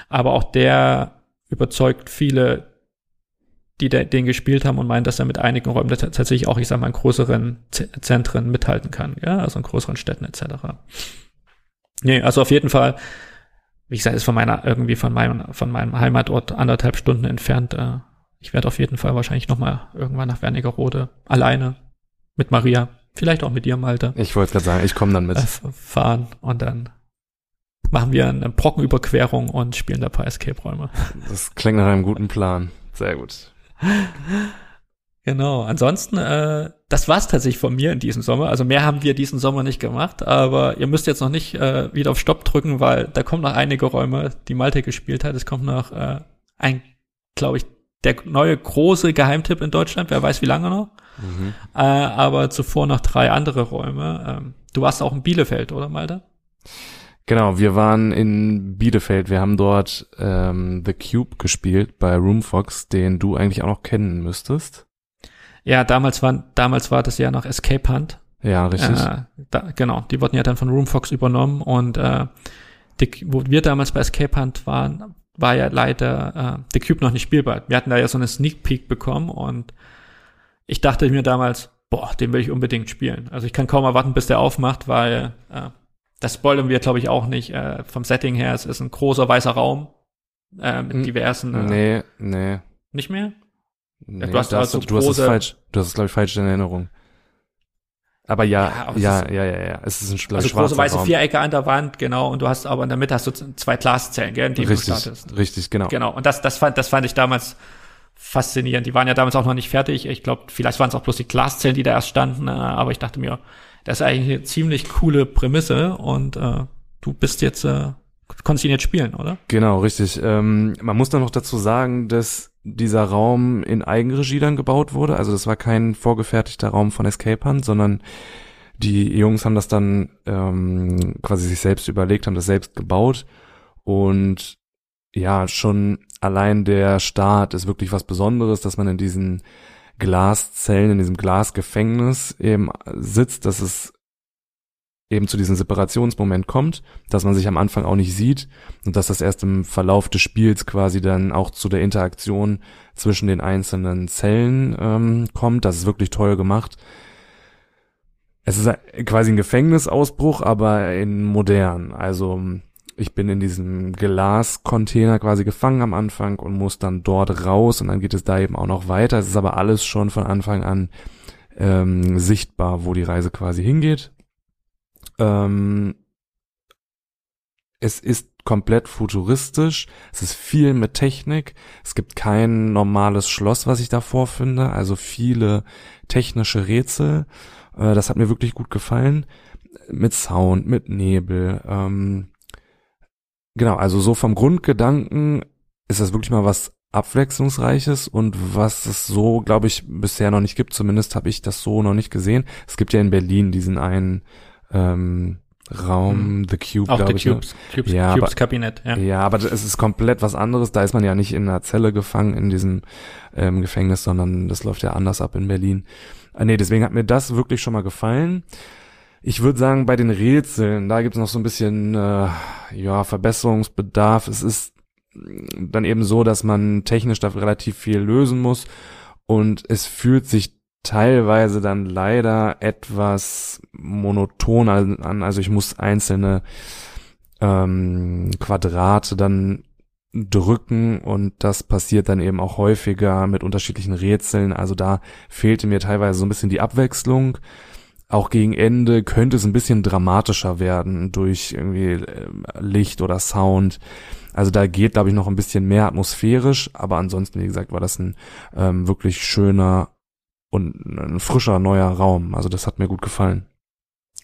[SPEAKER 2] Aber auch der überzeugt viele, die de, den gespielt haben und meinen, dass er mit einigen Räumen tats- tatsächlich auch, ich sag mal, in größeren Zentren mithalten kann, ja, also in größeren Städten etc. Nee, also auf jeden Fall, wie gesagt, ist von meiner, irgendwie von meinem, von meinem Heimatort anderthalb Stunden entfernt. Äh, ich werde auf jeden Fall wahrscheinlich noch mal irgendwann nach Wernigerode alleine mit Maria, vielleicht auch mit dir, Malte,
[SPEAKER 3] Ich wollte gerade sagen, ich komme dann mit.
[SPEAKER 2] äh, fahren und dann machen wir eine Brockenüberquerung und spielen da ein paar Escape-Räume.
[SPEAKER 3] Das klingt nach einem guten Plan. Sehr gut.
[SPEAKER 2] Genau. Ansonsten, äh, das war's tatsächlich von mir in diesem Sommer. Also mehr haben wir diesen Sommer nicht gemacht, aber ihr müsst jetzt noch nicht äh, wieder auf Stopp drücken, weil da kommen noch einige Räume, die Malte gespielt hat. Es kommt noch äh, ein, glaube ich, der neue große Geheimtipp in Deutschland. Wer weiß, wie lange noch.
[SPEAKER 3] Mhm.
[SPEAKER 2] Äh, aber zuvor noch drei andere Räume. Ähm, du warst auch in Bielefeld, oder Malte?
[SPEAKER 3] Genau, wir waren in Bielefeld. Wir haben dort ähm, The Cube gespielt bei Roomfox, den du eigentlich auch noch kennen müsstest.
[SPEAKER 2] Ja, damals war, damals war das ja noch Escape Hunt.
[SPEAKER 3] Ja, richtig.
[SPEAKER 2] Äh, da, genau, die wurden ja dann von Roomfox übernommen und äh, die, wo wir damals bei Escape Hunt waren, war ja leider äh, The Cube noch nicht spielbar. Wir hatten da ja so eine Sneak Peek bekommen und ich dachte mir damals, boah, den will ich unbedingt spielen. Also ich kann kaum erwarten, bis der aufmacht, weil äh, das spoilern wir, glaube ich, auch nicht. Äh, vom Setting her, es ist ein großer weißer Raum äh, mit
[SPEAKER 3] Hm,
[SPEAKER 2] diversen. Äh,
[SPEAKER 3] nee, nee.
[SPEAKER 2] Nicht mehr?
[SPEAKER 3] nee
[SPEAKER 2] du hast
[SPEAKER 3] da
[SPEAKER 2] also
[SPEAKER 3] du hast es falsch. Du hast es, glaube ich, falsch in Erinnerung. Aber ja,
[SPEAKER 2] Ja, aber
[SPEAKER 3] ja,
[SPEAKER 2] ist-
[SPEAKER 3] ja, ja, ja. Es ist ein schla-
[SPEAKER 2] Also große weiße
[SPEAKER 3] Raum.
[SPEAKER 2] Vierecke an der Wand, genau. Und du hast aber in der Mitte hast du zwei Glaszellen, gell, in denen du
[SPEAKER 3] Richtig,
[SPEAKER 2] startest.
[SPEAKER 3] richtig, genau.
[SPEAKER 2] Genau. Und das, das fand, das fand ich damals faszinierend. Die waren ja damals auch noch nicht fertig. Ich glaube, vielleicht waren es auch bloß die Glaszellen, die da erst standen. Äh, aber ich dachte mir, das ist eigentlich eine ziemlich coole Prämisse. Und äh, du bist jetzt, äh, konntest ihn jetzt spielen, oder?
[SPEAKER 3] Genau, richtig. Ähm, man muss dann noch dazu sagen, dass dieser Raum in Eigenregie dann gebaut wurde. Also das war kein vorgefertigter Raum von Escape Hunt, sondern die Jungs haben das dann ähm, quasi sich selbst überlegt, haben das selbst gebaut. Und ja, schon allein der Start ist wirklich was Besonderes, dass man in diesen Glaszellen, in diesem Glasgefängnis eben sitzt, dass es eben zu diesem Separationsmoment kommt, dass man sich am Anfang auch nicht sieht und dass das erst im Verlauf des Spiels quasi dann auch zu der Interaktion zwischen den einzelnen Zellen ähm, kommt. Das ist wirklich toll gemacht. Es ist quasi ein Gefängnisausbruch, aber in modern. Also ich bin in diesem Glascontainer quasi gefangen am Anfang und muss dann dort raus und dann geht es da eben auch noch weiter. Es ist aber alles schon von Anfang an ähm, sichtbar, wo die Reise quasi hingeht. Ähm, es ist komplett futuristisch. Es ist viel mit Technik. Es gibt kein normales Schloss, was ich da vorfinde. Also viele technische Rätsel. Äh, das hat mir wirklich gut gefallen. Mit Sound, mit Nebel. Ähm, genau, also so vom Grundgedanken ist das wirklich mal was abwechslungsreiches und was es so, glaube ich, bisher noch nicht gibt. Zumindest habe ich das so noch nicht gesehen. Es gibt ja in Berlin diesen einen ähm, Raum,
[SPEAKER 2] Mhm.
[SPEAKER 3] The Cube,
[SPEAKER 2] Auch
[SPEAKER 3] glaube
[SPEAKER 2] The
[SPEAKER 3] ich. ne?
[SPEAKER 2] Cubes, Cubes,
[SPEAKER 3] Ja,
[SPEAKER 2] Cubes
[SPEAKER 3] aber-
[SPEAKER 2] Kabinett, ja.
[SPEAKER 3] Ja, aber es ist komplett was anderes. Da ist man ja nicht in einer Zelle gefangen in diesem ähm, Gefängnis, sondern das läuft ja anders ab in Berlin. Äh, nee, deswegen hat mir das wirklich schon mal gefallen. Ich würde sagen, bei den Rätseln, da gibt es noch so ein bisschen äh, ja, Verbesserungsbedarf. Es ist dann eben so, dass man technisch dafür relativ viel lösen muss und es fühlt sich teilweise dann leider etwas monoton an. Also ich muss einzelne ähm, Quadrate dann drücken und das passiert dann eben auch häufiger mit unterschiedlichen Rätseln. Also da fehlte mir teilweise so ein bisschen die Abwechslung. Auch gegen Ende könnte es ein bisschen dramatischer werden durch irgendwie äh, Licht oder Sound. Also da geht, glaube ich, noch ein bisschen mehr atmosphärisch, aber ansonsten, wie gesagt, war das ein ähm, wirklich schöner und ein frischer neuer Raum. Also das hat mir gut gefallen.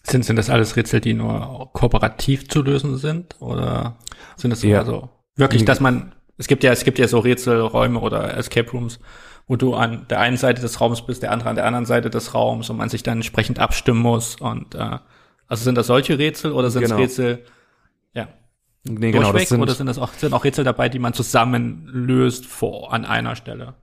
[SPEAKER 2] Sind, sind das alles Rätsel, die nur kooperativ zu lösen sind? Oder sind es
[SPEAKER 3] Ja.
[SPEAKER 2] also wirklich, dass man, es gibt ja, es gibt ja so Rätselräume oder Escape Rooms, wo du an der einen Seite des Raums bist, der andere an der anderen Seite des Raums und man sich dann entsprechend abstimmen muss und, äh, also sind das solche Rätsel oder sind es
[SPEAKER 3] Genau.
[SPEAKER 2] Rätsel, ja,
[SPEAKER 3] Nee, genau,
[SPEAKER 2] durchweg
[SPEAKER 3] das sind,
[SPEAKER 2] oder sind das auch, sind auch Rätsel dabei, die man zusammen löst vor, an einer Stelle?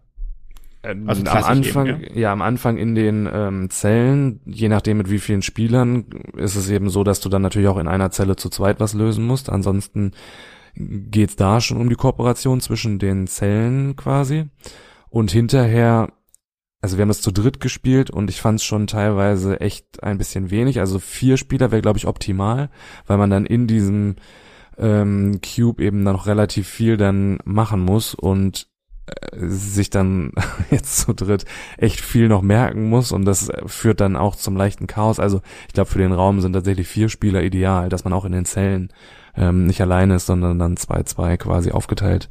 [SPEAKER 3] Ähm,
[SPEAKER 2] Also
[SPEAKER 3] am Anfang,
[SPEAKER 2] eben,
[SPEAKER 3] ja. am Anfang in den ähm, Zellen, je nachdem mit wie vielen Spielern, ist es eben so, dass du dann natürlich auch in einer Zelle zu zweit was lösen musst. Ansonsten geht's da schon um die Kooperation zwischen den Zellen quasi. Und hinterher, also wir haben das zu dritt gespielt und ich fand es schon teilweise echt ein bisschen wenig. Also vier Spieler wäre, glaube ich, optimal, weil man dann in diesem ähm, Cube eben dann noch relativ viel dann machen muss und äh, sich dann <laughs> jetzt zu dritt echt viel noch merken muss und das führt dann auch zum leichten Chaos. Also ich glaube, für den Raum sind tatsächlich vier Spieler ideal, dass man auch in den Zellen ähm, nicht alleine ist, sondern dann zwei, zwei quasi aufgeteilt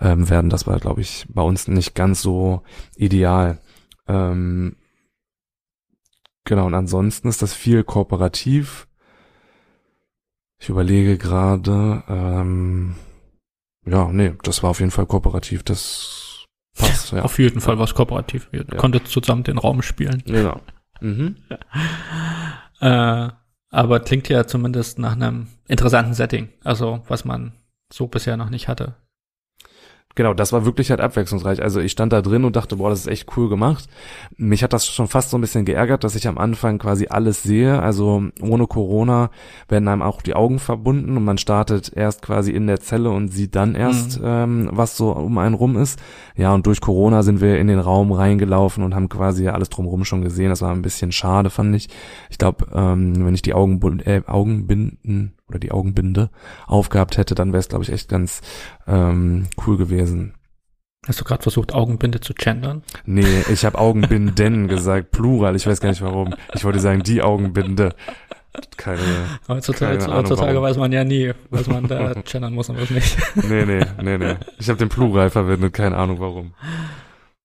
[SPEAKER 3] ähm, werden. Das war, glaube ich, bei uns nicht ganz so ideal. Ähm, genau, und ansonsten ist das viel kooperativ. Ich überlege gerade, ähm, ja, nee, das war auf jeden Fall kooperativ, das passt, <laughs> ja.
[SPEAKER 2] Auf jeden Fall was kooperativ. Ihr
[SPEAKER 3] Ja.
[SPEAKER 2] konntet zusammen den Raum spielen.
[SPEAKER 3] Genau. Mhm. <laughs>
[SPEAKER 2] Äh, aber klingt ja zumindest nach einem interessanten Setting. Also, was man so bisher noch nicht hatte.
[SPEAKER 3] Genau, das war wirklich halt abwechslungsreich. Also ich stand da drin und dachte, boah, das ist echt cool gemacht. Mich hat das schon fast so ein bisschen geärgert, dass ich am Anfang quasi alles sehe. Also ohne Corona werden einem auch die Augen verbunden und man startet erst quasi in der Zelle und sieht dann erst, ähm, was so um einen rum ist. Ja, und durch Corona sind wir in den Raum reingelaufen und haben quasi alles drumherum schon gesehen. Das war ein bisschen schade, fand ich. Ich glaube, ähm, wenn ich die Augen, äh, Augenbinden oder die Augenbinde aufgehabt hätte, dann wäre es, glaube ich, echt ganz ähm, cool gewesen.
[SPEAKER 2] Hast du gerade versucht, Augenbinde zu gendern?
[SPEAKER 3] Nee, <laughs> ich habe Augenbinden gesagt, Plural, ich weiß gar nicht warum. Ich wollte sagen, die Augenbinde. Keine,
[SPEAKER 2] Heutzutage,
[SPEAKER 3] Keine Ahnung,
[SPEAKER 2] heutzutage weiß man ja nie, was man da <laughs> gendern muss und was nicht.
[SPEAKER 3] nee, nee, nee, nee. Ich habe den Plural verwendet, keine Ahnung warum.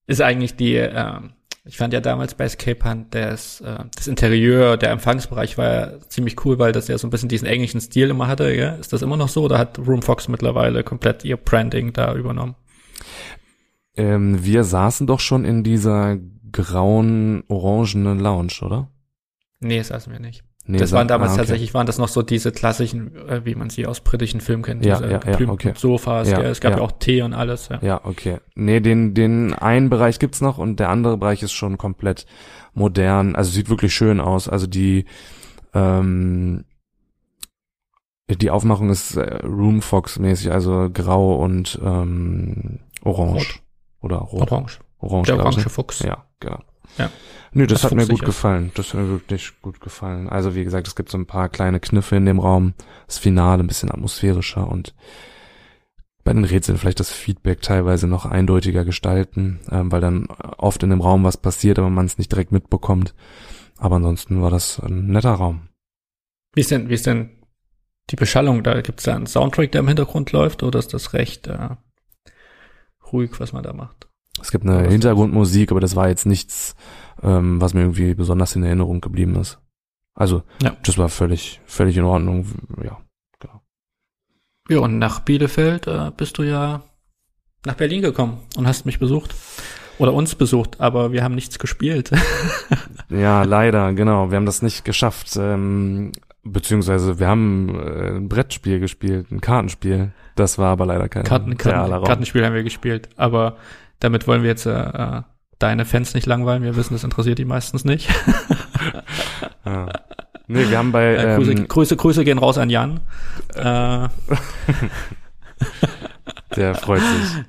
[SPEAKER 2] Ist eigentlich die, ähm, ich fand ja damals bei Escape Hunt das, äh, das Interieur, der Empfangsbereich war ja ziemlich cool, weil das ja so ein bisschen diesen englischen Stil immer hatte. Ja? Ist das immer noch so oder hat Room Fox mittlerweile komplett ihr Branding da übernommen?
[SPEAKER 3] Ähm, wir saßen doch schon in dieser grauen, orangenen Lounge, oder?
[SPEAKER 2] Nee, saßen wir nicht.
[SPEAKER 3] Nee,
[SPEAKER 2] das waren damals
[SPEAKER 3] ah, okay.
[SPEAKER 2] tatsächlich, waren das noch so diese klassischen, äh, wie man sie aus britischen Filmen kennt,
[SPEAKER 3] Ja,
[SPEAKER 2] diese
[SPEAKER 3] ja, ja,
[SPEAKER 2] geblümten
[SPEAKER 3] okay.
[SPEAKER 2] Sofas,
[SPEAKER 3] Ja,
[SPEAKER 2] ja, es gab ja.
[SPEAKER 3] ja.
[SPEAKER 2] auch Tee und alles, ja.
[SPEAKER 3] Ja, okay. Nee, den, den einen Bereich gibt's noch und der andere Bereich ist schon komplett modern. Also sieht wirklich schön aus. Also die, ähm, die Aufmachung ist äh, Room Fox mäßig, also grau und ähm, orange.
[SPEAKER 2] Rot.
[SPEAKER 3] Oder rot.
[SPEAKER 2] Orange.
[SPEAKER 3] Orange,
[SPEAKER 2] Der
[SPEAKER 3] ich,
[SPEAKER 2] orange
[SPEAKER 3] ne?
[SPEAKER 2] Fuchs.
[SPEAKER 3] Ja, genau.
[SPEAKER 2] Ja.
[SPEAKER 3] Nö, das,
[SPEAKER 2] Was
[SPEAKER 3] hat mir gut gefallen. Das hat mir wirklich gut gefallen. Also wie gesagt, es gibt so ein paar kleine Kniffe in dem Raum. Das Finale ein bisschen atmosphärischer und bei den Rätseln vielleicht das Feedback teilweise noch eindeutiger gestalten, ähm, weil dann oft in dem Raum was passiert, aber man es nicht direkt mitbekommt. Aber ansonsten war das ein netter Raum.
[SPEAKER 2] Wie ist denn, wie ist denn die Beschallung? Da gibt's da einen Soundtrack, der im Hintergrund läuft, oder ist das recht äh, ruhig, was man da macht?
[SPEAKER 3] Es gibt eine Hintergrundmusik, aber das war jetzt nichts, ähm, was mir irgendwie besonders in Erinnerung geblieben ist. Also,
[SPEAKER 2] Ja.
[SPEAKER 3] das war völlig, völlig in Ordnung. Ja.
[SPEAKER 2] Ja, und nach Bielefeld äh, bist du ja nach Berlin gekommen und hast mich besucht. Oder uns besucht, aber wir haben nichts gespielt. <laughs>
[SPEAKER 3] Ja, leider, genau. Wir haben das nicht geschafft. Ähm, beziehungsweise wir haben äh, ein Brettspiel gespielt, ein Kartenspiel. Das war aber leider kein
[SPEAKER 2] Karten, Karten. Kartenspiel haben wir gespielt, aber damit wollen wir jetzt äh, äh, deine Fans nicht langweilen. Wir wissen, das interessiert die meistens nicht.
[SPEAKER 3] Ja. <laughs> Nee, wir haben bei
[SPEAKER 2] Äh, Grüße,
[SPEAKER 3] ähm,
[SPEAKER 2] Grüße, Grüße gehen raus an Jan. Äh,
[SPEAKER 3] der freut sich.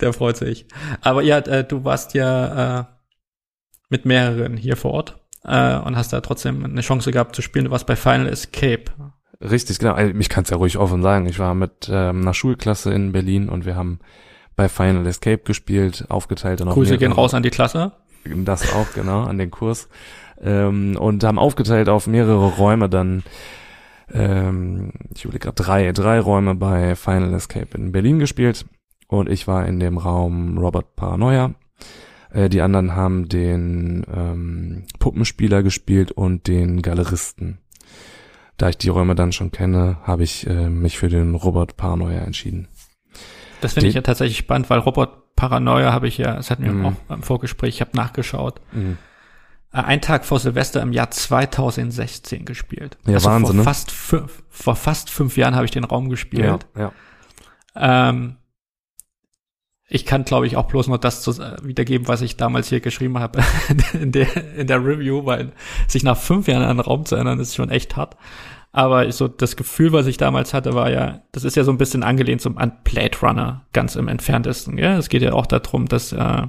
[SPEAKER 2] der freut sich. Aber ja, äh, du warst ja äh, mit mehreren hier vor Ort äh, und hast da trotzdem eine Chance gehabt zu spielen. Du warst bei Final Escape.
[SPEAKER 3] Richtig, genau. Also, Ich kann es ja ruhig offen sagen. Ich war mit ähm, einer Schulklasse in Berlin und wir haben bei Final Escape gespielt, aufgeteilt und
[SPEAKER 2] Grüße gehen raus an die Klasse.
[SPEAKER 3] Das auch, genau, an den Kurs. Ähm, und haben aufgeteilt auf mehrere Räume dann, ähm, ich überlege gerade drei, drei Räume bei Final Escape in Berlin gespielt. Und ich war in dem Raum Robert Paranoia. Äh, die anderen haben den ähm, Puppenspieler gespielt und den Galeristen. Da ich die Räume dann schon kenne, habe ich äh, mich für den Robert Paranoia entschieden.
[SPEAKER 2] Das finde ich ja tatsächlich spannend, weil Robert Paranoia habe ich ja, das hatten wir
[SPEAKER 3] Mhm.
[SPEAKER 2] auch im Vorgespräch, ich habe nachgeschaut, äh, ein Tag vor Silvester im Jahr 2016 gespielt.
[SPEAKER 3] Ja,
[SPEAKER 2] also
[SPEAKER 3] Wahnsinn,
[SPEAKER 2] vor
[SPEAKER 3] ne?
[SPEAKER 2] fast fünf, vor fast fünf Jahren habe ich den Raum gespielt.
[SPEAKER 3] ja.
[SPEAKER 2] Ähm, ich kann, glaube ich, auch bloß noch das äh, wiedergeben, was ich damals hier geschrieben habe <laughs> in der, in der Review, weil sich nach fünf Jahren an einen Raum zu erinnern, ist schon echt hart. Aber so das Gefühl, was ich damals hatte, war ja, das ist ja so ein bisschen angelehnt zum an Blade Runner, ganz im entferntesten. Ja? Es geht ja auch darum, dass äh,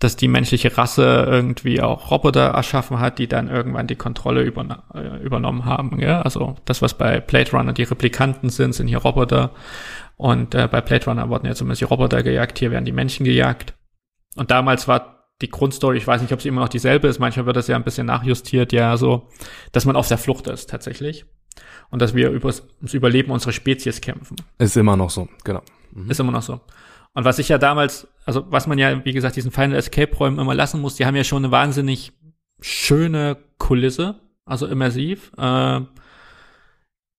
[SPEAKER 2] dass die menschliche Rasse irgendwie auch Roboter erschaffen hat, die dann irgendwann die Kontrolle übern äh, übernommen haben. Ja? Also das, was bei Blade Runner die Replikanten sind, sind hier Roboter. Und äh, bei Blade Runner wurden ja zumindest die Roboter gejagt, hier werden die Menschen gejagt. Und damals war die Grundstory, ich weiß nicht, ob sie immer noch dieselbe ist, manchmal wird das ja ein bisschen nachjustiert, ja, so, dass man auf der Flucht ist tatsächlich. Und dass wir übers, ums Überleben unserer Spezies kämpfen.
[SPEAKER 3] Ist immer noch so, genau. Mhm.
[SPEAKER 2] Ist immer noch so. Und was ich ja damals, also was man ja, wie gesagt, diesen Final Escape Räumen immer lassen muss, die haben ja schon eine wahnsinnig schöne Kulisse, also immersiv. Äh,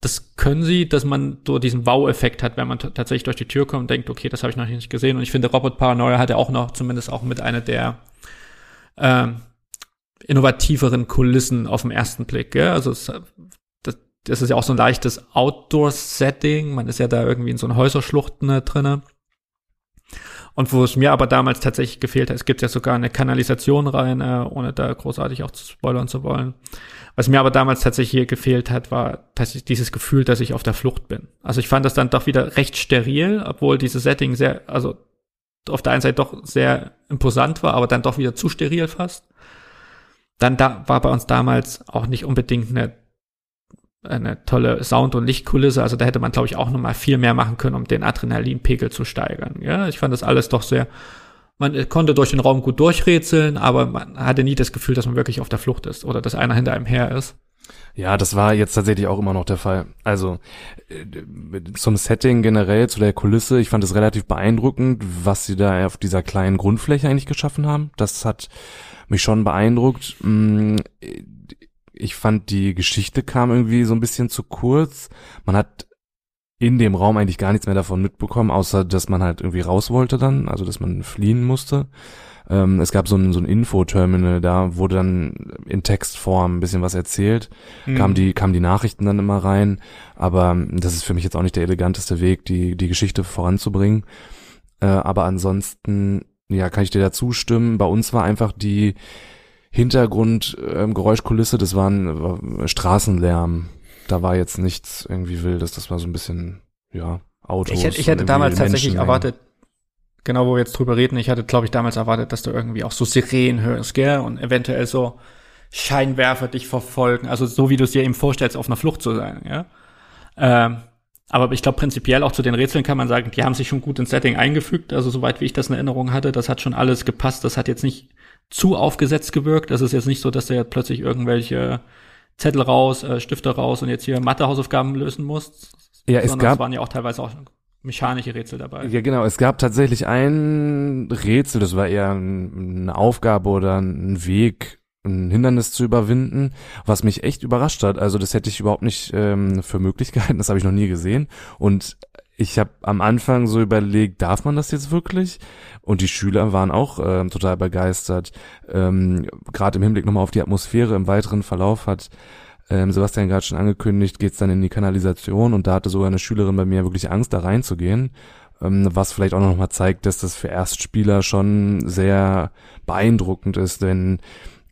[SPEAKER 2] das können sie, dass man so diesen Wow-Effekt hat, wenn man tatsächlich durch die Tür kommt und denkt, okay, das habe ich noch nicht gesehen. Und ich finde, Robot Paranoia hat ja auch noch, zumindest auch mit einer der ähm, innovativeren Kulissen auf den ersten Blick. Gell? Also es, das, das ist ja auch so ein leichtes Outdoor-Setting. Man ist ja da irgendwie in so einer Häuserschlucht ne, drinne. Und wo es mir aber damals tatsächlich gefehlt hat, es gibt ja sogar eine Kanalisation rein, äh, ohne da großartig auch zu spoilern zu wollen. Was mir aber damals tatsächlich hier gefehlt hat, war tatsächlich dieses Gefühl, dass ich auf der Flucht bin. Also ich fand das dann doch wieder recht steril, obwohl dieses Setting sehr, also auf der einen Seite doch sehr imposant war, aber dann doch wieder zu steril fast. Dann da war bei uns damals auch nicht unbedingt eine eine tolle Sound- und Lichtkulisse. Also da hätte man, glaube ich, auch noch mal viel mehr machen können, um den Adrenalinpegel zu steigern. Ja, ich fand das alles doch sehr. Man konnte durch den Raum gut durchrätseln, aber man hatte nie das Gefühl, dass man wirklich auf der Flucht ist oder dass einer hinter einem her ist.
[SPEAKER 3] Ja, das war jetzt tatsächlich auch immer noch der Fall. Also äh, zum Setting generell, zu der Kulisse, ich fand es relativ beeindruckend, was sie da auf dieser kleinen Grundfläche eigentlich geschaffen haben. Das hat mich schon beeindruckt. Mm, Ich fand die Geschichte kam irgendwie so ein bisschen zu kurz. Man hat in dem Raum eigentlich gar nichts mehr davon mitbekommen, außer dass man halt irgendwie raus wollte dann, also dass man fliehen musste. Ähm, es gab so ein, so ein Infoterminal, da wurde dann in Textform ein bisschen was erzählt,
[SPEAKER 2] Mhm.
[SPEAKER 3] kamen die, kamen die Nachrichten dann immer rein, aber ähm, das ist für mich jetzt auch nicht der eleganteste Weg, die, die Geschichte voranzubringen. Äh, aber ansonsten, ja, kann ich dir da zustimmen. Bei uns war einfach die Hintergrund, ähm, Geräuschkulisse, das waren äh, Straßenlärm. Da war jetzt nichts irgendwie Wildes, das war so ein bisschen, ja, Autos.
[SPEAKER 2] Ich hätte, ich hätte damals tatsächlich erwartet, genau wo wir jetzt drüber reden, ich hatte, glaube ich, damals erwartet, dass du irgendwie auch so Sirenen hörst, gell? Und eventuell so Scheinwerfer dich verfolgen. Also so wie du es dir eben vorstellst, auf einer Flucht zu sein, ja. Ähm, aber ich glaube, prinzipiell auch zu den Rätseln kann man sagen, die haben sich schon gut ins Setting eingefügt. Also soweit wie ich das in Erinnerung hatte, das hat schon alles gepasst. Das hat jetzt nicht zu aufgesetzt gewirkt. Das ist jetzt nicht so, dass du jetzt plötzlich irgendwelche Zettel raus, äh, Stifte raus und jetzt hier Mathehausaufgaben lösen musst.
[SPEAKER 3] Ja, es gab. Es
[SPEAKER 2] waren ja auch teilweise auch mechanische Rätsel dabei.
[SPEAKER 3] Ja, genau. Es gab tatsächlich ein Rätsel, das war eher eine Aufgabe oder ein Weg, ein Hindernis zu überwinden, was mich echt überrascht hat. Also das hätte ich überhaupt nicht ähm, für möglich gehalten, das habe ich noch nie gesehen. Und ich habe am Anfang so überlegt, darf man das jetzt wirklich? Und die Schüler waren auch ähm, total begeistert. Ähm, Gerade im Hinblick nochmal auf die Atmosphäre im weiteren Verlauf hat ähm, Sebastian gerade schon angekündigt, geht's dann in die Kanalisation und da hatte sogar eine Schülerin bei mir wirklich Angst, da reinzugehen. Ähm, was vielleicht auch nochmal zeigt, dass das für Erstspieler schon sehr beeindruckend ist, wenn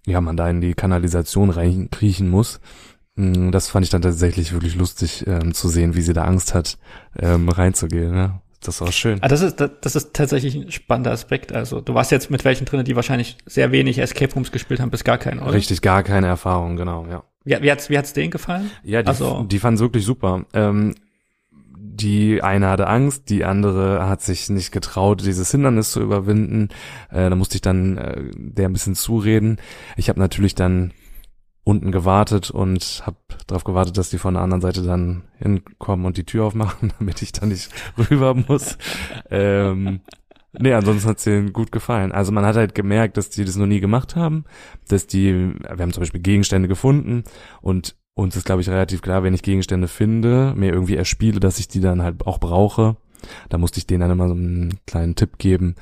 [SPEAKER 3] ja man da in die Kanalisation reinkriechen muss. Mm, das fand ich dann tatsächlich wirklich lustig ähm, zu sehen, wie sie da Angst hat, ähm, reinzugehen. Ne? Das war schön.
[SPEAKER 2] Ah, das ist das ist tatsächlich ein spannender Aspekt. Also du warst jetzt mit welchen drinnen, die wahrscheinlich sehr wenig Escape Rooms gespielt haben, bis gar keinen, oder?
[SPEAKER 3] Richtig, gar keine Erfahrung, genau, ja.
[SPEAKER 2] Wie, wie hat's wie hat's denen gefallen?
[SPEAKER 3] Ja, die, also, die fanden wirklich super. Ähm, die eine hatte Angst, die andere hat sich nicht getraut, dieses Hindernis zu überwinden. Äh, da musste ich dann äh, der ein bisschen zureden. Ich habe natürlich dann unten gewartet und habe darauf gewartet, dass die von der anderen Seite dann hinkommen und die Tür aufmachen, <laughs> damit ich dann nicht <laughs> rüber muss. ähm, nee, ansonsten hat's denen gut gefallen. Also man hat halt gemerkt, dass die das noch nie gemacht haben, dass die, wir haben zum Beispiel Gegenstände gefunden und uns ist, glaube ich, relativ klar, wenn ich Gegenstände finde, mir irgendwie erspiele, dass ich die dann halt auch brauche. Da musste ich denen dann immer so einen kleinen Tipp geben.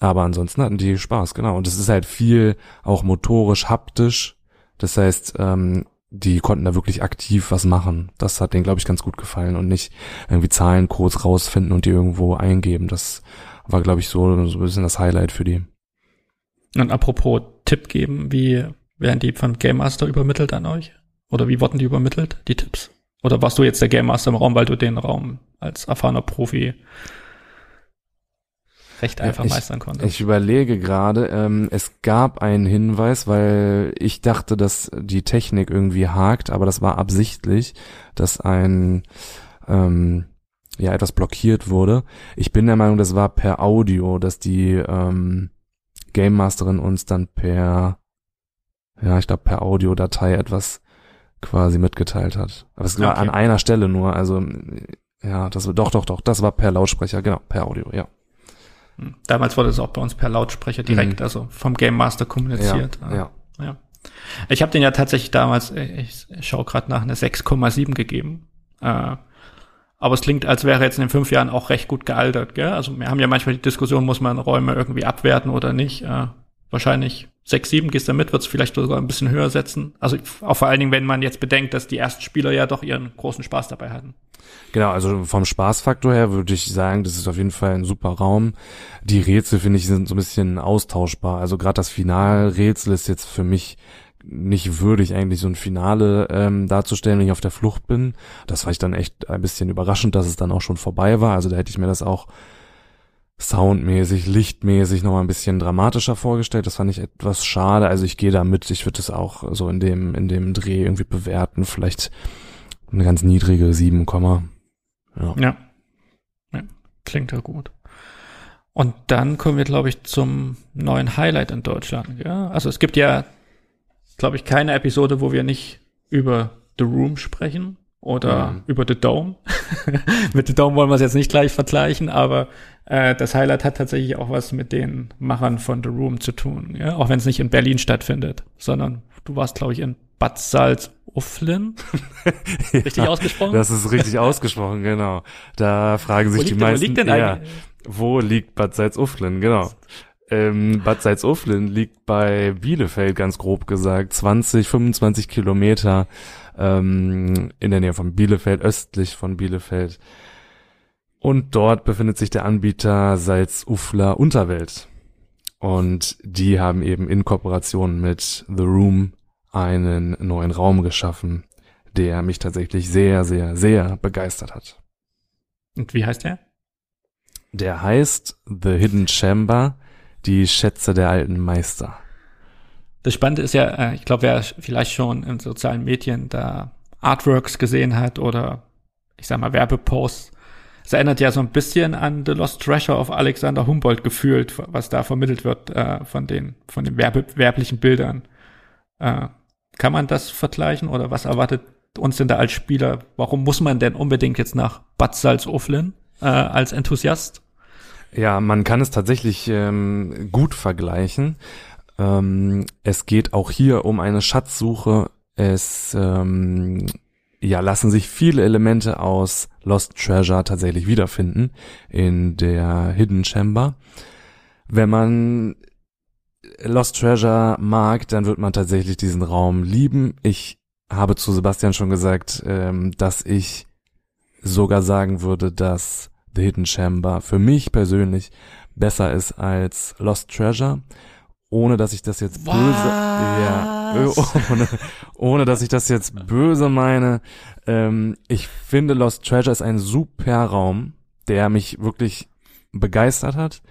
[SPEAKER 3] Aber ansonsten hatten die Spaß, genau. Und es ist halt viel auch motorisch, haptisch das heißt, ähm, die konnten da wirklich aktiv was machen. Das hat denen, glaube ich, ganz gut gefallen und nicht irgendwie Zahlen kurz rausfinden und die irgendwo eingeben. Das war, glaube ich, so, so ein bisschen das Highlight für die.
[SPEAKER 2] Und apropos Tipp geben, wie werden die von Game Master übermittelt an euch? Oder wie wurden die übermittelt, die Tipps? Oder warst du jetzt der Game Master im Raum, weil du den Raum als erfahrener Profi recht einfach
[SPEAKER 3] ich,
[SPEAKER 2] meistern konnte.
[SPEAKER 3] Ich überlege gerade, ähm, es gab einen Hinweis, weil ich dachte, dass die Technik irgendwie hakt, aber das war absichtlich, dass ein ähm, ja etwas blockiert wurde. Ich bin der Meinung, das war per Audio, dass die ähm, Game Masterin uns dann per ja, ich glaube per Audiodatei etwas quasi mitgeteilt hat. Aber es war okay. an einer Stelle nur, also ja, das war doch doch doch, das war per Lautsprecher, genau, per Audio, ja.
[SPEAKER 2] Hm. Damals wurde es auch bei uns per Lautsprecher direkt, mhm. also vom Game Master kommuniziert.
[SPEAKER 3] Ja. ja.
[SPEAKER 2] ja. Ich habe den ja tatsächlich damals, äh, ich schaue gerade nach, eine 6,7 gegeben. Äh, aber es klingt, als wäre jetzt in den fünf Jahren auch recht gut gealtert. Gell? Also wir haben ja manchmal die Diskussion, muss man Räume irgendwie abwerten oder nicht. Äh, wahrscheinlich 6, 7 gehst du mit, wird es vielleicht sogar ein bisschen höher setzen. Also auch vor allen Dingen, wenn man jetzt bedenkt, dass die ersten Spieler ja doch ihren großen Spaß dabei hatten.
[SPEAKER 3] Genau, also vom Spaßfaktor her würde ich sagen, das ist auf jeden Fall ein super Raum. Die Rätsel, finde ich, sind so ein bisschen austauschbar. Also gerade das Finalrätsel ist jetzt für mich nicht würdig, eigentlich so ein Finale ähm, darzustellen, wenn ich auf der Flucht bin. Das war ich dann echt ein bisschen überraschend, dass es dann auch schon vorbei war. Also da hätte ich mir das auch soundmäßig, lichtmäßig noch mal ein bisschen dramatischer vorgestellt. Das fand ich etwas schade. Also ich gehe da mit. Ich würde es auch so in dem, in dem Dreh irgendwie bewerten. Vielleicht eine ganz niedrige 7,
[SPEAKER 2] ja. ja. ja. Klingt ja gut. Und dann kommen wir, glaube ich, zum neuen Highlight in Deutschland. Ja? Also es gibt ja, glaube ich, keine Episode, wo wir nicht über The Room sprechen oder mhm. über The Dome. <laughs> mit The Dome wollen wir es jetzt nicht gleich vergleichen, aber äh, das Highlight hat tatsächlich auch was mit den Machern von The Room zu tun. Ja? Auch wenn es nicht in Berlin stattfindet, sondern du warst, glaube ich, in Bad Salzuflen. <laughs> richtig ja, ausgesprochen?
[SPEAKER 3] Das ist richtig <laughs> ausgesprochen, genau. Da fragen sich die meisten, wo liegt denn ja, wo liegt Bad Salzuflen, genau. Ähm, Bad Salzuflen liegt bei Bielefeld, ganz grob gesagt, 20, 25 Kilometer ähm, in der Nähe von Bielefeld, östlich von Bielefeld. Und dort befindet sich der Anbieter Salzufler Unterwelt. Und die haben eben in Kooperation mit The Room einen neuen Raum geschaffen, der mich tatsächlich sehr, sehr, sehr begeistert hat.
[SPEAKER 2] Und wie heißt der?
[SPEAKER 3] Der heißt The Hidden Chamber, die Schätze der alten Meister.
[SPEAKER 2] Das Spannende ist ja, äh, ich glaube, wer vielleicht schon in sozialen Medien da Artworks gesehen hat oder ich sag mal Werbeposts, es erinnert ja so ein bisschen an The Lost Treasure of Alexander Humboldt gefühlt, was da vermittelt wird äh, von den von den werbe werblichen Bildern. Äh, kann man das vergleichen oder was erwartet uns denn da als Spieler? Warum muss man denn unbedingt jetzt nach Bad Salzuflen äh, als Enthusiast?
[SPEAKER 3] Ja, man kann es tatsächlich ähm, gut vergleichen. Ähm, es geht auch hier um eine Schatzsuche. Es ähm, ja, lassen sich viele Elemente aus Lost Treasure tatsächlich wiederfinden in der Hidden Chamber. Wenn man Lost Treasure mag, dann wird man tatsächlich diesen Raum lieben. Ich habe zu Sebastian schon gesagt, ähm, dass ich sogar sagen würde, dass The Hidden Chamber für mich persönlich besser ist als Lost Treasure, ohne dass ich das jetzt böse, ja, <laughs> ohne, ohne dass ich das jetzt böse meine. Ähm, ich finde Lost Treasure ist ein super Raum, der mich wirklich begeistert hat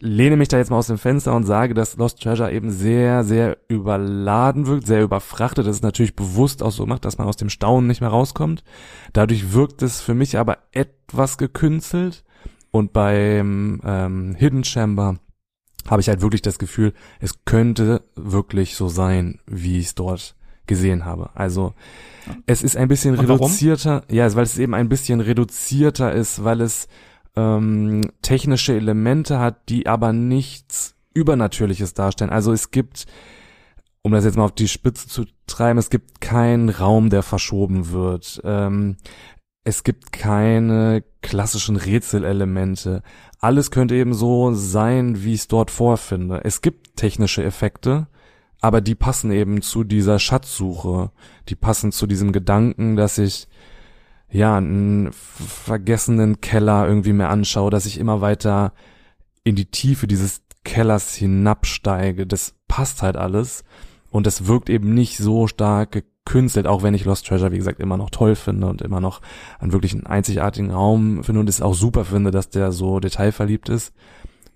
[SPEAKER 3] lehne mich da jetzt mal aus dem Fenster und sage, dass Lost Treasure eben sehr, sehr überladen wirkt, sehr überfrachtet. Das ist natürlich bewusst auch so gemacht, dass man aus dem Staunen nicht mehr rauskommt. Dadurch wirkt es für mich aber etwas gekünstelt. Und beim ähm, Hidden Chamber habe ich halt wirklich das Gefühl, es könnte wirklich so sein, wie ich es dort gesehen habe. Also es ist ein bisschen reduzierter, ja, weil es eben ein bisschen reduzierter ist, weil es ähm, technische Elemente hat, die aber nichts Übernatürliches darstellen. Also es gibt, um das jetzt mal auf die Spitze zu treiben, es gibt keinen Raum, der verschoben wird. Ähm, es gibt keine klassischen Rätselelemente. Alles könnte eben so sein, wie ich es dort vorfinde. Es gibt technische Effekte, aber die passen eben zu dieser Schatzsuche. Die passen zu diesem Gedanken, dass ich ja, einen vergessenen Keller irgendwie mehr anschaue, dass ich immer weiter in die Tiefe dieses Kellers hinabsteige. Das passt halt alles. Und es wirkt eben nicht so stark gekünstelt, auch wenn ich Lost Treasure, wie gesagt, immer noch toll finde und immer noch einen wirklich einen einzigartigen Raum finde und es auch super finde, dass der so detailverliebt ist.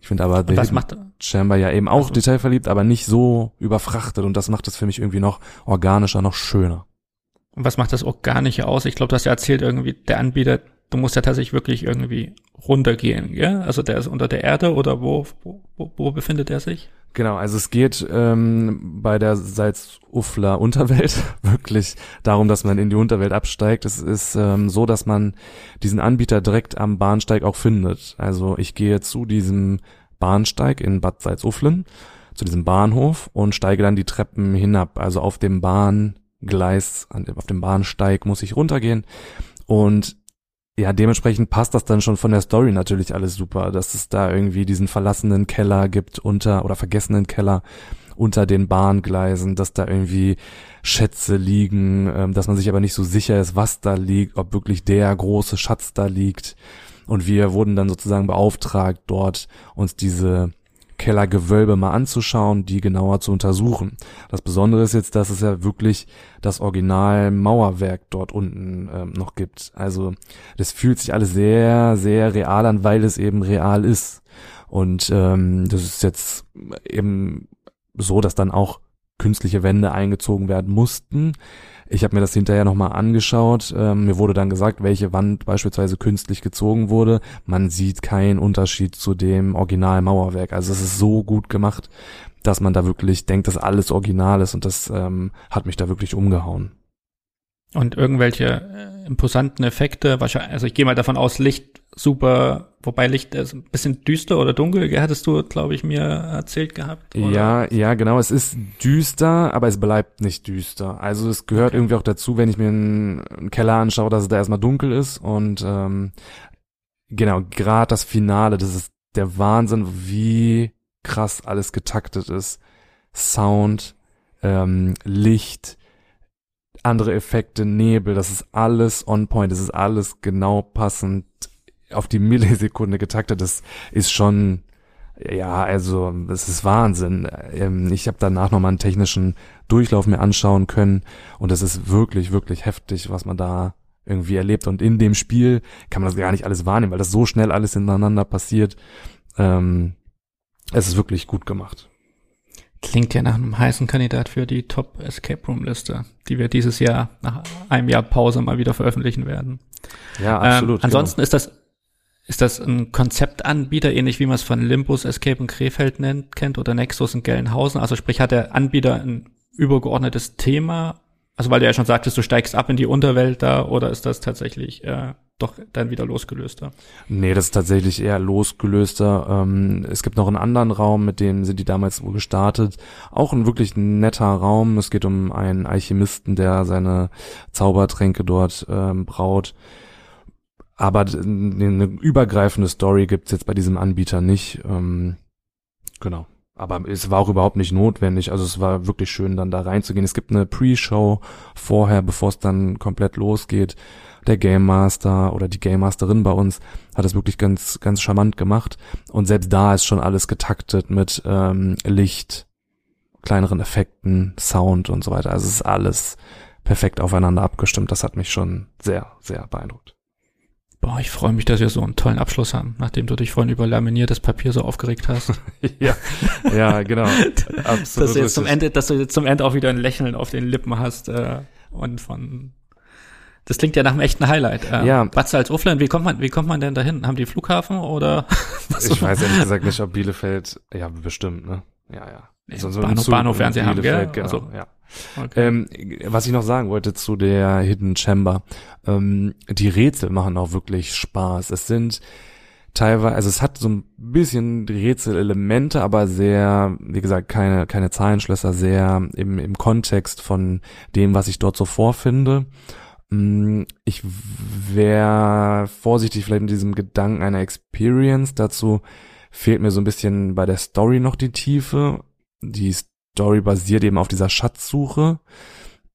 [SPEAKER 3] Ich finde aber
[SPEAKER 2] The macht
[SPEAKER 3] Chamber ja eben auch also. detailverliebt, aber nicht so überfrachtet und das macht es für mich irgendwie noch organischer, noch schöner.
[SPEAKER 2] Und was macht das Organische aus? Ich glaube, du hast ja erzählt, irgendwie der Anbieter, du musst ja tatsächlich wirklich irgendwie runtergehen, gell? Also der ist unter der Erde oder wo, wo, wo befindet er sich?
[SPEAKER 3] Genau, also es geht ähm, bei der Salzufler Unterwelt <laughs> wirklich darum, dass man in die Unterwelt absteigt. Es ist ähm, so, dass man diesen Anbieter direkt am Bahnsteig auch findet. Also ich gehe zu diesem Bahnsteig in Bad Salzuflen, zu diesem Bahnhof und steige dann die Treppen hinab. Also auf dem Bahn Gleis, auf dem Bahnsteig muss ich runtergehen. Und ja, dementsprechend passt das dann schon von der Story natürlich alles super, dass es da irgendwie diesen verlassenen Keller gibt unter oder vergessenen Keller unter den Bahngleisen, dass da irgendwie Schätze liegen, ähm, dass man sich aber nicht so sicher ist, was da liegt, ob wirklich der große Schatz da liegt. Und wir wurden dann sozusagen beauftragt, dort uns diese Kellergewölbe mal anzuschauen, die genauer zu untersuchen. Das Besondere ist jetzt, dass es ja wirklich das Original Mauerwerk dort unten ähm, noch gibt. Also das fühlt sich alles sehr, sehr real an, weil es eben real ist. Und ähm, das ist jetzt eben so, dass dann auch künstliche Wände eingezogen werden mussten. Ich habe mir das hinterher nochmal angeschaut. Ähm, mir wurde dann gesagt, welche Wand beispielsweise künstlich gezogen wurde. Man sieht keinen Unterschied zu dem Originalmauerwerk. Also es ist so gut gemacht, dass man da wirklich denkt, dass alles original ist und das ähm, hat mich da wirklich umgehauen.
[SPEAKER 2] Und irgendwelche äh, imposanten Effekte, wahrscheinlich, also ich gehe mal davon aus, Licht super, wobei Licht ist ein bisschen düster oder dunkel, hattest du, glaube ich, mir erzählt gehabt.
[SPEAKER 3] Oder? Ja, ja, genau, es ist düster, aber es bleibt nicht düster. Also es gehört okay. irgendwie auch dazu, wenn ich mir einen, einen Keller anschaue, dass es da erstmal dunkel ist und ähm, genau, gerade das Finale, das ist der Wahnsinn, wie krass alles getaktet ist. Sound, ähm, Licht, andere Effekte, Nebel, das ist alles on point, das ist alles genau passend auf die Millisekunde getaktet. Das ist schon, ja, also das ist Wahnsinn. Ähm, ich habe danach nochmal einen technischen Durchlauf mir anschauen können und das ist wirklich, wirklich heftig, was man da irgendwie erlebt. Und in dem Spiel kann man das gar nicht alles wahrnehmen, weil das so schnell alles ineinander passiert. Ähm, es ist wirklich gut gemacht.
[SPEAKER 2] Klingt ja nach einem heißen Kandidat für die Top Escape Room Liste, die wir dieses Jahr nach einem Jahr Pause mal wieder veröffentlichen werden.
[SPEAKER 3] Ja, absolut.
[SPEAKER 2] Ähm, ansonsten genau. ist das ist das ein Konzeptanbieter, ähnlich wie man es von Limbus Escape in Krefeld nennt, kennt oder Nexus in Gelnhausen? Also sprich, hat der Anbieter ein übergeordnetes Thema? Also weil du ja schon sagtest, du steigst ab in die Unterwelt da oder ist das tatsächlich äh, doch dann wieder losgelöster?
[SPEAKER 3] Nee, das ist tatsächlich eher losgelöster. Ähm, es gibt noch einen anderen Raum, mit dem sind die damals gestartet. Auch ein wirklich netter Raum. Es geht um einen Alchemisten, der seine Zaubertränke dort ähm, braut. Aber eine übergreifende Story gibt's jetzt bei diesem Anbieter nicht. Ähm, genau. Aber es war auch überhaupt nicht notwendig. Also es war wirklich schön, dann da reinzugehen. Es gibt eine Pre-Show vorher, bevor es dann komplett losgeht. Der Game Master oder die Game Masterin bei uns hat das wirklich ganz, ganz charmant gemacht. Und selbst da ist schon alles getaktet mit ähm, Licht, kleineren Effekten, Sound und so weiter. Also es ist alles perfekt aufeinander abgestimmt. Das hat mich schon sehr, sehr beeindruckt.
[SPEAKER 2] Boah, ich freue mich, dass wir so einen tollen Abschluss haben, nachdem du dich vorhin über laminiertes Papier so aufgeregt hast. <laughs>
[SPEAKER 3] ja, ja, genau.
[SPEAKER 2] Absolut. <laughs> dass du jetzt zum Ende, dass du jetzt zum Ende auch wieder ein Lächeln auf den Lippen hast äh, und von das klingt ja nach einem echten Highlight.
[SPEAKER 3] Äh, ja.
[SPEAKER 2] Bad Salzuflen, wie kommt man, wie kommt man denn dahin? Haben die Flughafen oder? <laughs>
[SPEAKER 3] ich weiß ehrlich gesagt nicht, ob Bielefeld, ja, bestimmt, ne? Ja, ja.
[SPEAKER 2] So, so Bahnhof, Bahnhof werden sie haben, gell?
[SPEAKER 3] Genau, also, ja. Okay. Ähm, was ich noch sagen wollte zu der Hidden Chamber, ähm, die Rätsel machen auch wirklich Spaß. Es sind teilweise, also es hat so ein bisschen Rätselelemente, aber sehr, wie gesagt, keine, keine Zahlenschlösser, sehr im, im Kontext von dem, was ich dort so vorfinde. Mm, ich wäre vorsichtig vielleicht mit diesem Gedanken einer Experience. Dazu fehlt mir so ein bisschen bei der Story noch die Tiefe. Die Story basiert eben auf dieser Schatzsuche.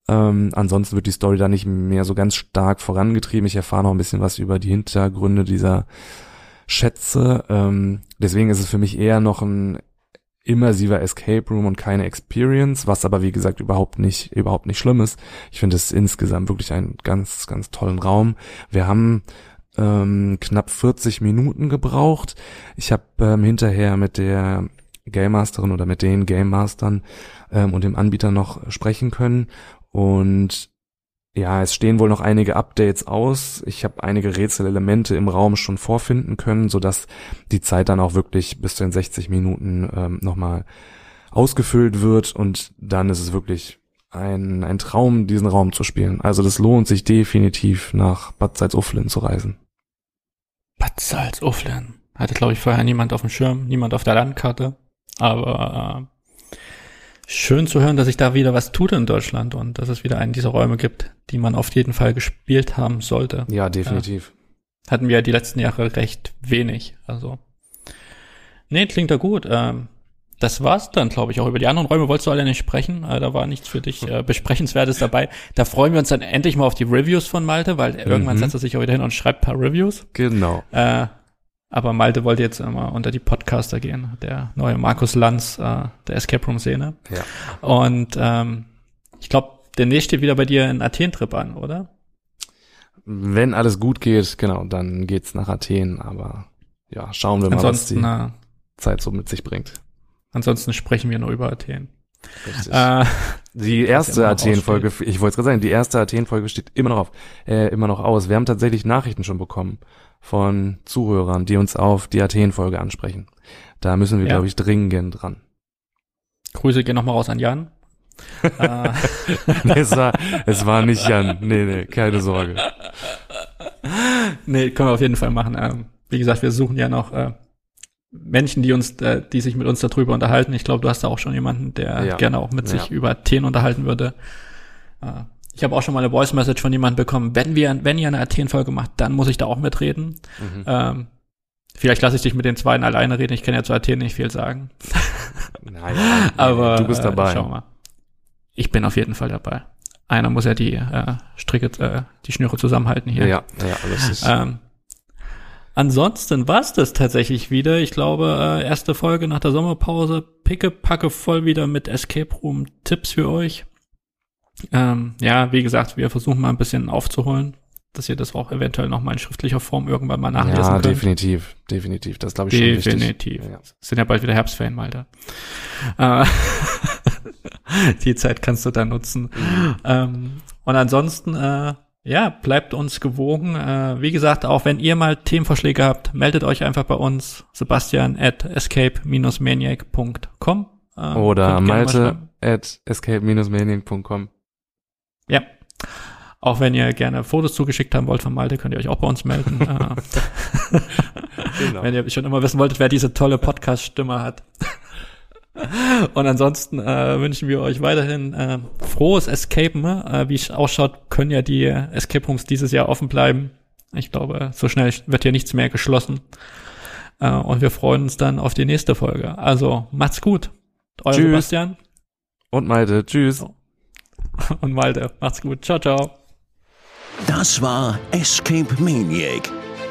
[SPEAKER 3] Ähm, ansonsten wird die Story da nicht mehr so ganz stark vorangetrieben. Ich erfahre noch ein bisschen was über die Hintergründe dieser Schätze. Ähm, deswegen ist es für mich eher noch ein immersiver Escape Room und keine Experience, was aber wie gesagt überhaupt nicht überhaupt nicht schlimm ist. Ich finde es insgesamt wirklich einen ganz ganz tollen Raum. Wir haben ähm, knapp 40 Minuten gebraucht. Ich habe ähm, hinterher mit der Game Masterin oder mit den Game Mastern ähm, und dem Anbieter noch sprechen können. Und ja, es stehen wohl noch einige Updates aus. Ich habe einige Rätselelemente im Raum schon vorfinden können, so dass die Zeit dann auch wirklich bis zu den 60 Minuten ähm, nochmal ausgefüllt wird und dann ist es wirklich ein, ein Traum, diesen Raum zu spielen. Also das lohnt sich definitiv nach Bad Salzuflen zu reisen.
[SPEAKER 2] Bad Salzuflen. Hatte, glaube ich, vorher niemand auf dem Schirm, niemand auf der Landkarte. Aber äh, schön zu hören, dass sich da wieder was tut in Deutschland und dass es wieder einen dieser Räume gibt, die man auf jeden Fall gespielt haben sollte.
[SPEAKER 3] Ja, definitiv.
[SPEAKER 2] Äh, hatten wir die letzten Jahre recht wenig. Also. Nee, klingt da gut. Ähm, das war's dann, glaube ich, auch. Über die anderen Räume wolltest du alle nicht sprechen. Äh, da war nichts für dich äh, Besprechenswertes dabei. Da freuen wir uns dann endlich mal auf die Reviews von Malte, weil irgendwann mhm. setzt er sich auch wieder hin und schreibt paar Reviews.
[SPEAKER 3] Genau.
[SPEAKER 2] Äh, aber Malte wollte jetzt immer unter die Podcaster gehen, der neue Markus Lanz äh, der Escape Room Szene.
[SPEAKER 3] Ja.
[SPEAKER 2] Und ähm, ich glaube, demnächst steht wieder bei dir ein Athen-Trip an, oder?
[SPEAKER 3] Wenn alles gut geht, genau, dann geht's nach Athen. Aber ja, schauen wir mal, ansonsten, was die äh, Zeit so mit sich bringt.
[SPEAKER 2] Ansonsten sprechen wir nur über Athen.
[SPEAKER 3] Äh, die erste Athen-Folge, ich wollte es gerade sagen, die erste Athen-Folge steht immer noch auf, äh, immer noch aus. Wir haben tatsächlich Nachrichten schon bekommen von Zuhörern, die uns auf die Athen-Folge ansprechen. Da müssen wir, ja. glaube ich, dringend dran.
[SPEAKER 2] Grüße gehen nochmal raus an Jan. <laughs>
[SPEAKER 3] Äh. nee, es, war, es war nicht Jan. Nee, nee, keine Sorge.
[SPEAKER 2] Nee, können wir auf jeden Fall machen. Ähm, wie gesagt, wir suchen ja noch äh, Menschen, die uns, äh, die sich mit uns darüber unterhalten. Ich glaube, du hast da auch schon jemanden, der ja. gerne auch mit sich über Athen unterhalten würde. Äh, ich habe auch schon mal eine Voice Message von jemandem bekommen, wenn wir, wenn ihr eine Athen-Folge macht, dann muss ich da auch mitreden. Mhm. Ähm, vielleicht lasse ich dich mit den zweiten alleine reden. Ich kann ja zu Athen nicht viel sagen. <laughs>
[SPEAKER 3] Naja, aber du bist dabei. Äh, schau mal.
[SPEAKER 2] Ich bin auf jeden Fall dabei. Einer muss ja die äh, Stricke, äh, die Schnüre zusammenhalten hier.
[SPEAKER 3] Ja, ja, alles ist.
[SPEAKER 2] Ähm, ansonsten war's das tatsächlich wieder. Ich glaube, äh, erste Folge nach der Sommerpause. Picke, packe voll wieder mit Escape Room Tipps für euch. Ähm, ja, wie gesagt, wir versuchen mal ein bisschen aufzuholen. dass ihr das auch eventuell nochmal in schriftlicher Form irgendwann mal nachlesen
[SPEAKER 3] ja,
[SPEAKER 2] könnt.
[SPEAKER 3] definitiv, definitiv. Das glaube ich schon wichtig.
[SPEAKER 2] Definitiv.
[SPEAKER 3] Ja, ja.
[SPEAKER 2] Sind ja bald wieder Herbstferien, Malte. Äh, <laughs> Die Zeit kannst du da nutzen. Ähm, und ansonsten, äh, ja, bleibt uns gewogen. Äh, wie gesagt, auch wenn ihr mal Themenvorschläge habt, meldet euch einfach bei uns. Sebastian at escape-maniac.com. Äh,
[SPEAKER 3] Oder Malte at escape-maniac.com.
[SPEAKER 2] Ja. Auch wenn ihr gerne Fotos zugeschickt haben wollt von Malte, könnt ihr euch auch bei uns melden. <laughs> äh,
[SPEAKER 3] Genau. <laughs>
[SPEAKER 2] wenn ihr schon immer wissen wolltet, wer diese tolle Podcast-Stimme hat. Und ansonsten äh, wünschen wir euch weiterhin äh, frohes Escapen. Äh, wie es ausschaut, können ja die Escape Rooms dieses Jahr offen bleiben. Ich glaube, so schnell wird hier nichts mehr geschlossen. Äh, und wir freuen uns dann auf die nächste Folge. Also macht's gut. Euer
[SPEAKER 3] Tschüss.
[SPEAKER 2] Sebastian
[SPEAKER 3] Und Malte, tschüss.
[SPEAKER 2] und Malte. Macht's gut. Ciao, ciao.
[SPEAKER 1] Das war Escape Maniac,